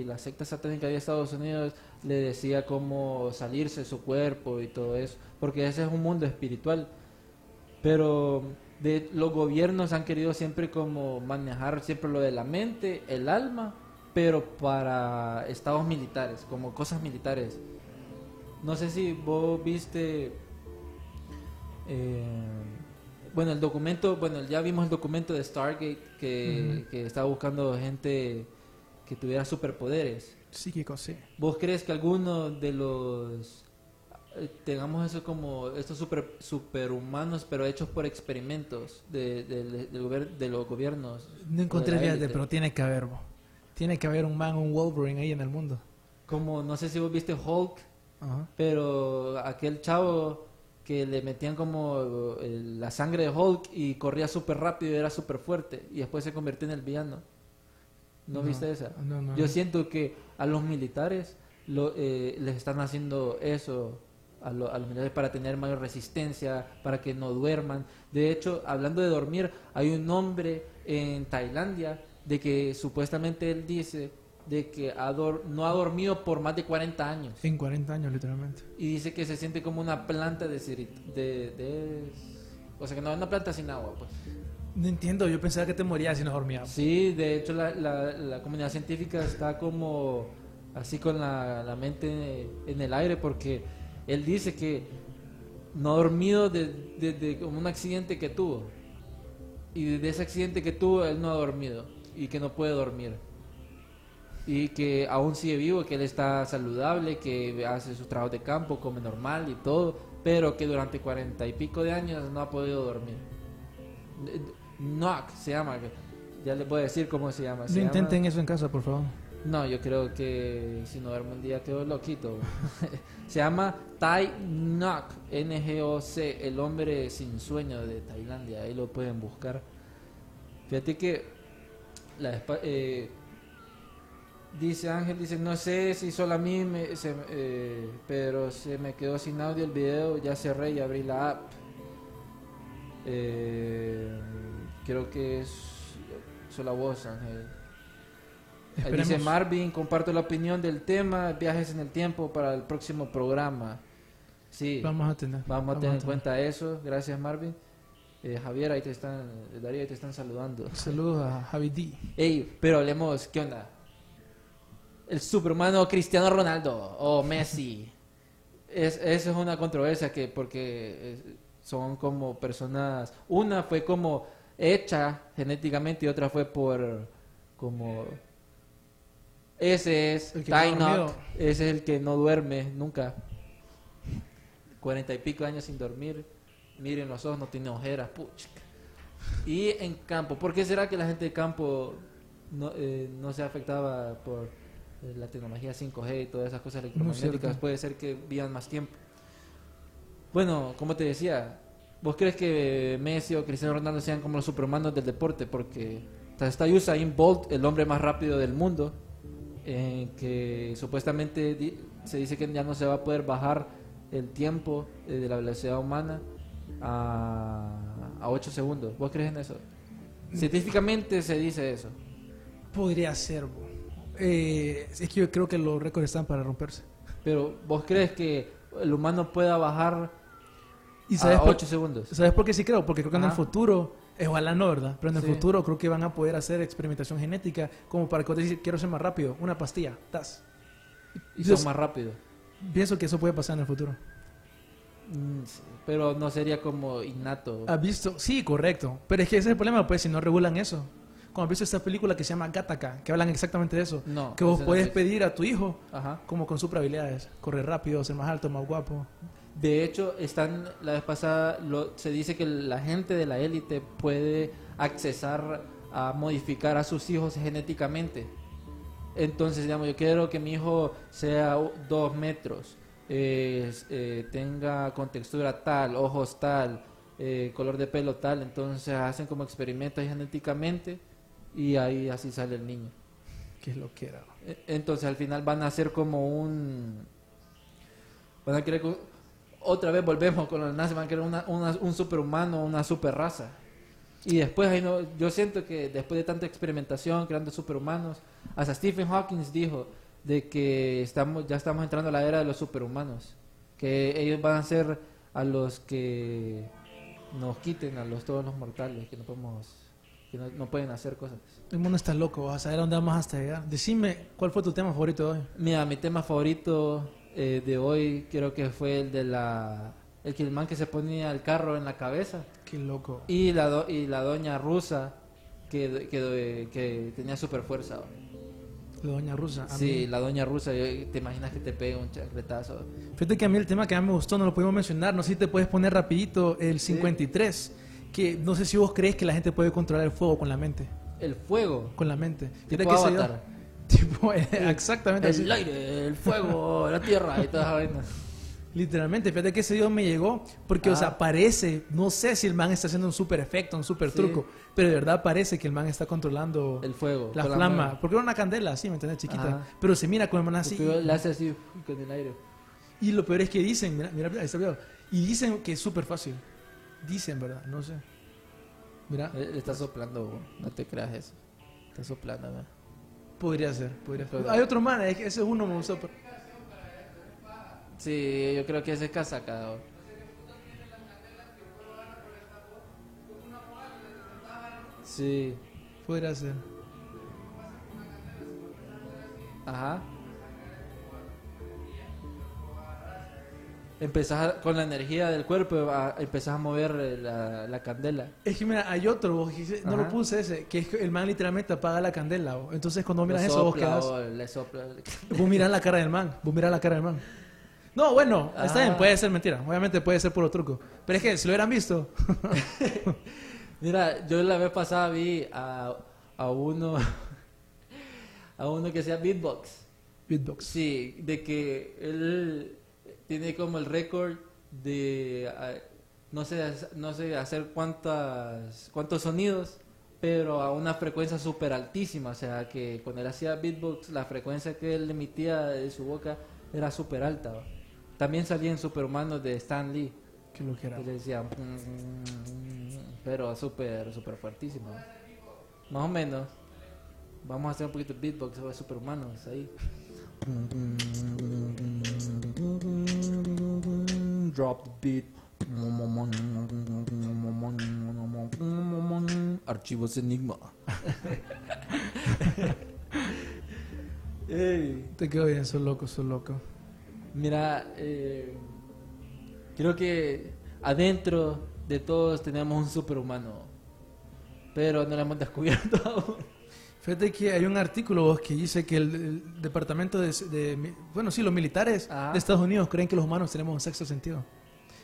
la secta satánica de Estados Unidos le decía cómo salirse de su cuerpo y todo eso, porque ese es un mundo espiritual. Pero de, los gobiernos han querido siempre como manejar siempre lo de la mente, el alma, pero para estados militares, como cosas militares. No sé si vos viste, eh, bueno, el documento, bueno, ya vimos el documento de Stargate que, que estaba buscando gente que tuviera superpoderes. Psíquico, sí. ¿Vos crees que alguno de los eh, tengamos eso como estos super superhumanos pero hechos por experimentos de, de- los gobiernos? No encontré fíjate, pero tiene que haber, bo. Tiene que haber un man, un Wolverine ahí en el mundo. Como no sé si vos viste Hulk, pero aquel chavo que le metían como eh, la sangre de Hulk y corría súper rápido y era súper fuerte y después se convirtió en el villano. ¿No, No, viste esa? no, no, Yo siento que a los militares lo, eh, les están haciendo eso a, lo- a los militares para tener mayor resistencia, para que no duerman. De hecho, hablando de dormir, hay un hombre en Tailandia de que supuestamente él dice de que ha no ha dormido por más de 40 años En 40 años, literalmente. y dice que se siente como una planta de, de, de- o sea que no es una planta sin agua pues No entiendo, yo pensaba que te morías si no dormías. sí de hecho la, la, la comunidad científica está como así con la, la mente en el aire porque él dice que no ha dormido desde de, un accidente que tuvo y de ese accidente que tuvo él no ha dormido y que no puede dormir y que aún sigue vivo, que él está saludable, que hace sus trabajos de campo, come normal y todo, pero que durante cuarenta y pico de años no ha podido dormir. Knock se llama. Ya les voy a decir cómo se llama. No llama- intenten eso en casa, por favor. No, yo creo que si no duermo un día quedo loquito. se llama Tai Nok, N-G-O-C, el hombre sin sueño de Tailandia. Ahí lo pueden buscar. Fíjate que la eh, dice Ángel, dice, no sé si solo a mí, me- se- eh, pero se me quedó sin audio el video, ya cerré y abrí la app. Eh, creo que es solo vos, Ángel. Ahí. Dice Marvin, comparto la opinión del tema, viajes en el tiempo para el próximo programa. Sí, vamos, Vamos a tener. a tener en cuenta eso. Gracias Marvin. Eh, Javier, ahí te están, Darío, ahí te están saludando. Saludos a Javi D. Ey, pero hablemos, ¿qué onda? El superhumano Cristiano Ronaldo o Messi. Es, eso es una controversia que porque son como personas, una fue como hecha genéticamente y otra fue por como ese es dormido. ese es el que no duerme nunca. Cuarenta y pico años sin dormir. Miren los ojos, no tiene ojeras, puchica. Y en campo, ¿por qué será que la gente de campo no, eh, no se afectaba por la tecnología 5G y todas esas cosas electromagnéticas? Puede ser que vivan más tiempo. Bueno, como te decía, ¿vos crees que Messi o Cristiano Ronaldo sean como los superhumanos del deporte? Porque está Usain Bolt, el hombre más rápido del mundo, eh, que supuestamente di- se dice que ya no se va a poder bajar el tiempo eh, de la velocidad humana a, a 8 segundos. ¿Vos crees en eso? Científicamente se dice eso. Podría ser. Eh, es que yo creo que los récords están para romperse. Pero ¿vos crees que el humano pueda bajar ¿Y sabes a por, 8 segundos? ¿sabes por qué sí creo? Porque creo que en el futuro, eh, ojalá no, ¿verdad? Pero en el Sí. futuro creo que van a poder hacer experimentación genética como para que vos decís, quiero ser más rápido, una pastilla, tas. Y son más rápidos. Pienso que eso puede pasar en el futuro. Mm, Pero no sería como innato. ¿Has visto? Sí, correcto. Pero es que ese es el problema, pues, si no regulan eso. Cuando has visto esta película que se llama Gattaca, que hablan exactamente de eso. No, Que vos puedes es. pedir a tu hijo Ajá. como con super habilidades. Correr rápido, ser más alto, más guapo. De hecho, están la vez pasada lo- se dice que la gente de la élite puede accesar a modificar a sus hijos genéticamente. Entonces, digamos, yo quiero que mi hijo sea dos metros, eh, eh, tenga contextura tal, ojos tal, eh, color de pelo tal. Entonces hacen como experimentos genéticamente y ahí así sale el niño. Que es lo que era. E- Entonces al final van a ser como un... Van a querer... Otra vez volvemos con los nazis, van a querer una, una- un superhumano, una super raza. Y después, ahí no, yo siento que después de tanta experimentación, creando superhumanos, hasta Stephen Hawking dijo de que estamos, ya estamos entrando a la era de los superhumanos. Que ellos van a ser a los que nos quiten, a los todos los mortales, que no podemos... Que no, no pueden hacer cosas. El mundo está loco, vas a saber a dónde vamos hasta llegar. Decime, ¿cuál fue tu tema favorito de hoy? Mira, mi tema favorito eh, de hoy creo que fue el de la... El que el man que se ponía el carro en la cabeza. Qué loco. Y la, do- y la doña rusa que, que, que tenía super fuerza. La doña rusa. A Sí, mí- la doña rusa, te imaginas que te pega un chancletazo. Fíjate que a mí el tema que más me gustó no lo pudimos mencionar. No sé si te puedes poner rapidito el 53. Que no sé si vos crees que la gente puede controlar el fuego con la mente. El fuego. Con la mente. Tipo que Avatar. Tipo, exactamente así. El aire, el fuego, la tierra y toda esa vaina. Literalmente, fíjate que ese video me llegó porque, o Ah. sea, parece, no sé si el man está haciendo un super efecto, un super Sí. truco, pero de verdad parece que el man está controlando El fuego. la flama, porque era una candela, así, ¿me entiendes? Chiquita, Ajá. pero se mira con el man así. Le hace así con el aire. Y lo peor es que dicen, mira, mira, ahí está el video, y dicen que es súper fácil. Dicen, ¿verdad? No sé. Mira, Le, le está soplando, no te creas eso. Está soplando, ¿verdad? podría ser, podría ser. Hay otro man, es que ese es uno me gustó. pero- Sí, yo creo que ese es casaca. Sí, Podría ser. ajá. Empezás a- con la energía del cuerpo, a, empezás a mover eh, la, la candela. Es que mira, hay otro, vos no lo puse ese, que es que el man literalmente apaga la candela. vos. Entonces cuando vos miras Le eso, vos sopla, o le sopla. Vos mirás la cara del man, vos mirás la cara del man. No, bueno, está Ah. bien, puede ser mentira. Obviamente puede ser puro truco. Pero es que si lo hubieran visto. Mira, yo la vez pasada vi a, a uno a uno que sea beatbox. Beatbox. Sí, de que él tiene como el récord de ah, no sé no sé hacer cuántas cuántos sonidos, pero a una frecuencia súper altísima, o sea, que cuando él hacía beatbox la frecuencia que él emitía de su boca era súper alta. ¿va? También salía en Superhumanos de Stan Lee. Que lo que era. Le decía, "Mm", pero súper, súper fuertísimo. Más o menos. Vamos a hacer un poquito de beatbox de superhumanos ahí. Drop the beat. Archivos Enigma. Ey. Te quedo bien, sos loco, sos loco. Mira, eh, creo que adentro de todos tenemos un superhumano, pero no lo hemos descubierto aún. Fíjate que hay un artículo vos, que dice que el, el departamento de, Bueno, sí, los militares Ajá. de Estados Unidos creen que los humanos tenemos un sexto sentido.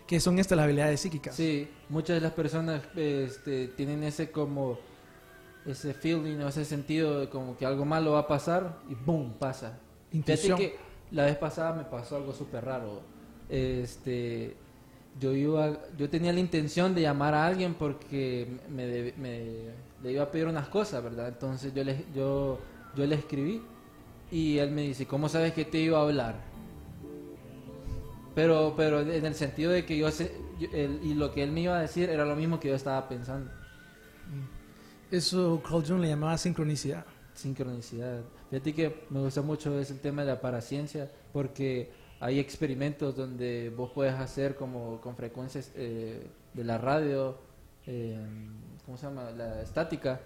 Que son estas las habilidades psíquicas. Sí, muchas de las personas este, tienen ese como ese feeling o ese sentido de como que algo malo va a pasar y boom pasa. Intuición. Fíjate que la vez pasada me pasó algo súper raro. Este, yo iba, yo tenía la intención de llamar a alguien porque me, me- le iba a pedir unas cosas, ¿verdad? Entonces yo le, yo, yo le escribí y él me dice, ¿cómo sabes que te iba a hablar? Pero, pero en el sentido de que yo sé, yo- él- y lo que él me iba a decir era lo mismo que yo estaba pensando. Eso Carl Jung le llamaba sincronicidad. Sincronicidad. Fíjate que me gusta mucho ese tema de la paraciencia porque hay experimentos donde vos puedes hacer como con frecuencias eh, de la radio, eh, ¿cómo se llama? La estática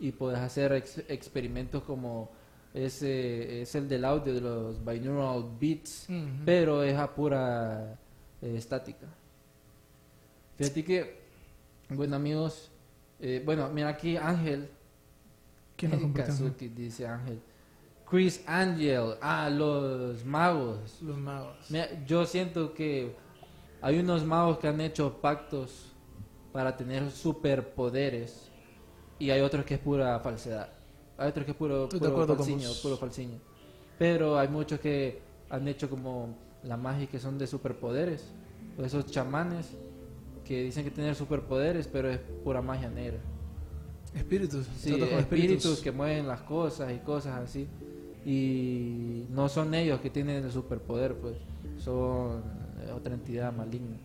y puedes hacer ex- experimentos como ese es el del audio de los binaural beats, pero es a pura eh, estática. Fíjate que, bueno amigos, eh, bueno, mira aquí Ángel, ¿Quién? Kazuki, dice Ángel. Chris Angel, ah, los magos. Los magos. Mira, yo siento que hay unos magos que han hecho pactos para tener superpoderes y hay otros que es pura falsedad. Hay otros que es puro, puro falsiño, puro falsiño. Pero hay muchos que han hecho como la magia que son de superpoderes. O esos chamanes que dicen que tienen superpoderes, pero es pura magia negra. Espíritus. Sí, con espíritus. que mueven las cosas y cosas así. Y no son ellos que tienen el superpoder, pues. Son otra entidad maligna.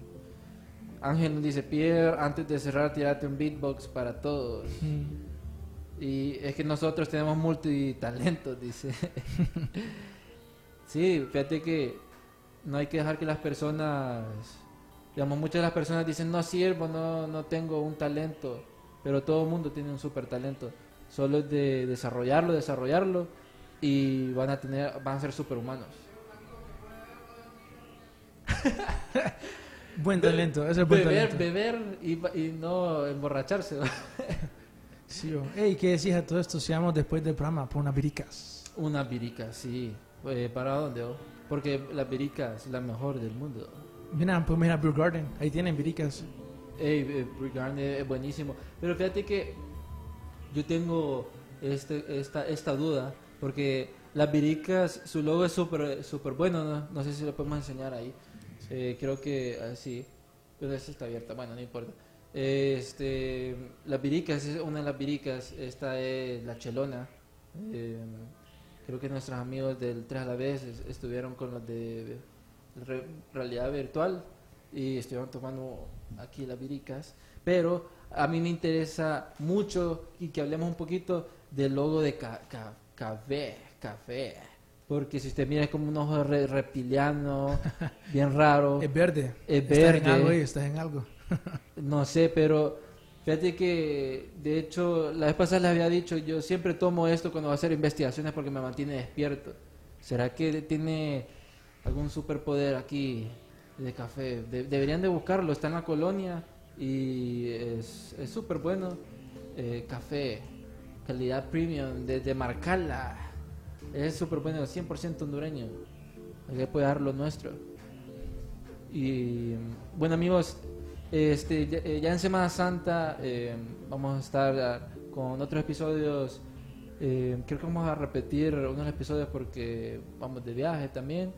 Ángel nos dice, Pierre, antes de cerrar, tirate un beatbox para todos. Mm. Y es que nosotros tenemos multitalentos, dice. sí, fíjate que no hay que dejar que las personas, digamos, muchas de las personas dicen, no sirvo, no, no tengo un talento, pero todo el mundo tiene un super talento. Solo es de desarrollarlo, desarrollarlo y van a tener, van a ser superhumanos. Buen talento, ese es buen Beber, talento. beber y, y no emborracharse. Sí, oh. Ey, ¿qué decís a todo esto? Si vamos después del programa por unas viricas. Una virica, sí. Eh, ¿Para dónde? oh? Porque la virica es la mejor del mundo. Mira, pues mira Brew Garden. Ahí tienen viricas. Ey, eh, Garden es buenísimo. Pero fíjate que yo tengo este, esta, esta duda. Porque las viricas, su logo es súper super bueno. ¿no? No sé si lo podemos enseñar ahí. Eh, creo que así. Pero esta está abierta. Bueno, no importa. Este, las viricas, una de las viricas. Esta es la chelona. Eh, creo que nuestros amigos del 3 a la vez es- estuvieron con los de re- realidad virtual y estuvieron tomando aquí las viricas. Pero a mí me interesa mucho y que hablemos un poquito del logo de ca- ca- café, café. Porque si usted mira es como un ojo re- reptiliano, bien raro. Es verde. Es Estás verde. en algo estás en algo. No sé, pero fíjate que de hecho la vez pasada les había dicho, yo siempre tomo esto cuando voy a hacer investigaciones porque me mantiene despierto. ¿Será que tiene algún superpoder aquí de café? De- deberían de buscarlo, está en la colonia y es súper bueno. Eh, café, calidad premium, de, Es súper bueno, 100% hondureño. Hay que apoyar lo nuestro. Y bueno amigos, Este, ya, eh, ya en Semana Santa eh, vamos a estar ah, con otros episodios. eh, creo que vamos a repetir unos episodios porque vamos de viaje también.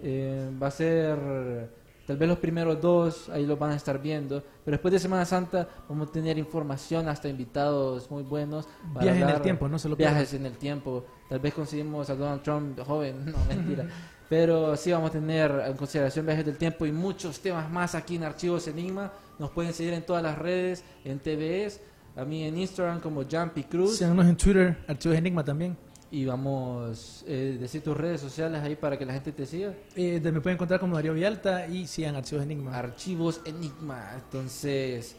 Eh, va a ser tal vez los primeros dos, ahí los van a estar viendo. Pero después de Semana Santa vamos a tener información, hasta invitados muy buenos. para Viaje en el tiempo, no se lo Viajes en el tiempo. Tal vez conseguimos a Donald Trump joven, no mentira. Pero sí vamos a tener en consideración viajes del tiempo y muchos temas más aquí en Archivos Enigma. Nos pueden seguir en todas las redes, en TVS, a mí en Instagram como Jumpy Cruz. Síganos en Twitter, Archivos Enigma también. Y vamos a decir tus redes sociales ahí para que la gente te siga. Eh, me pueden encontrar como Darío Vialta y sigan Archivos Enigma. Archivos Enigma. Entonces,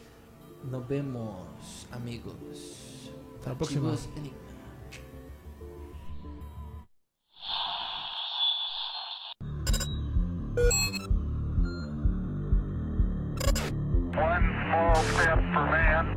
nos vemos, amigos. Hasta la próxima. Archivos Enigma. One small step for man.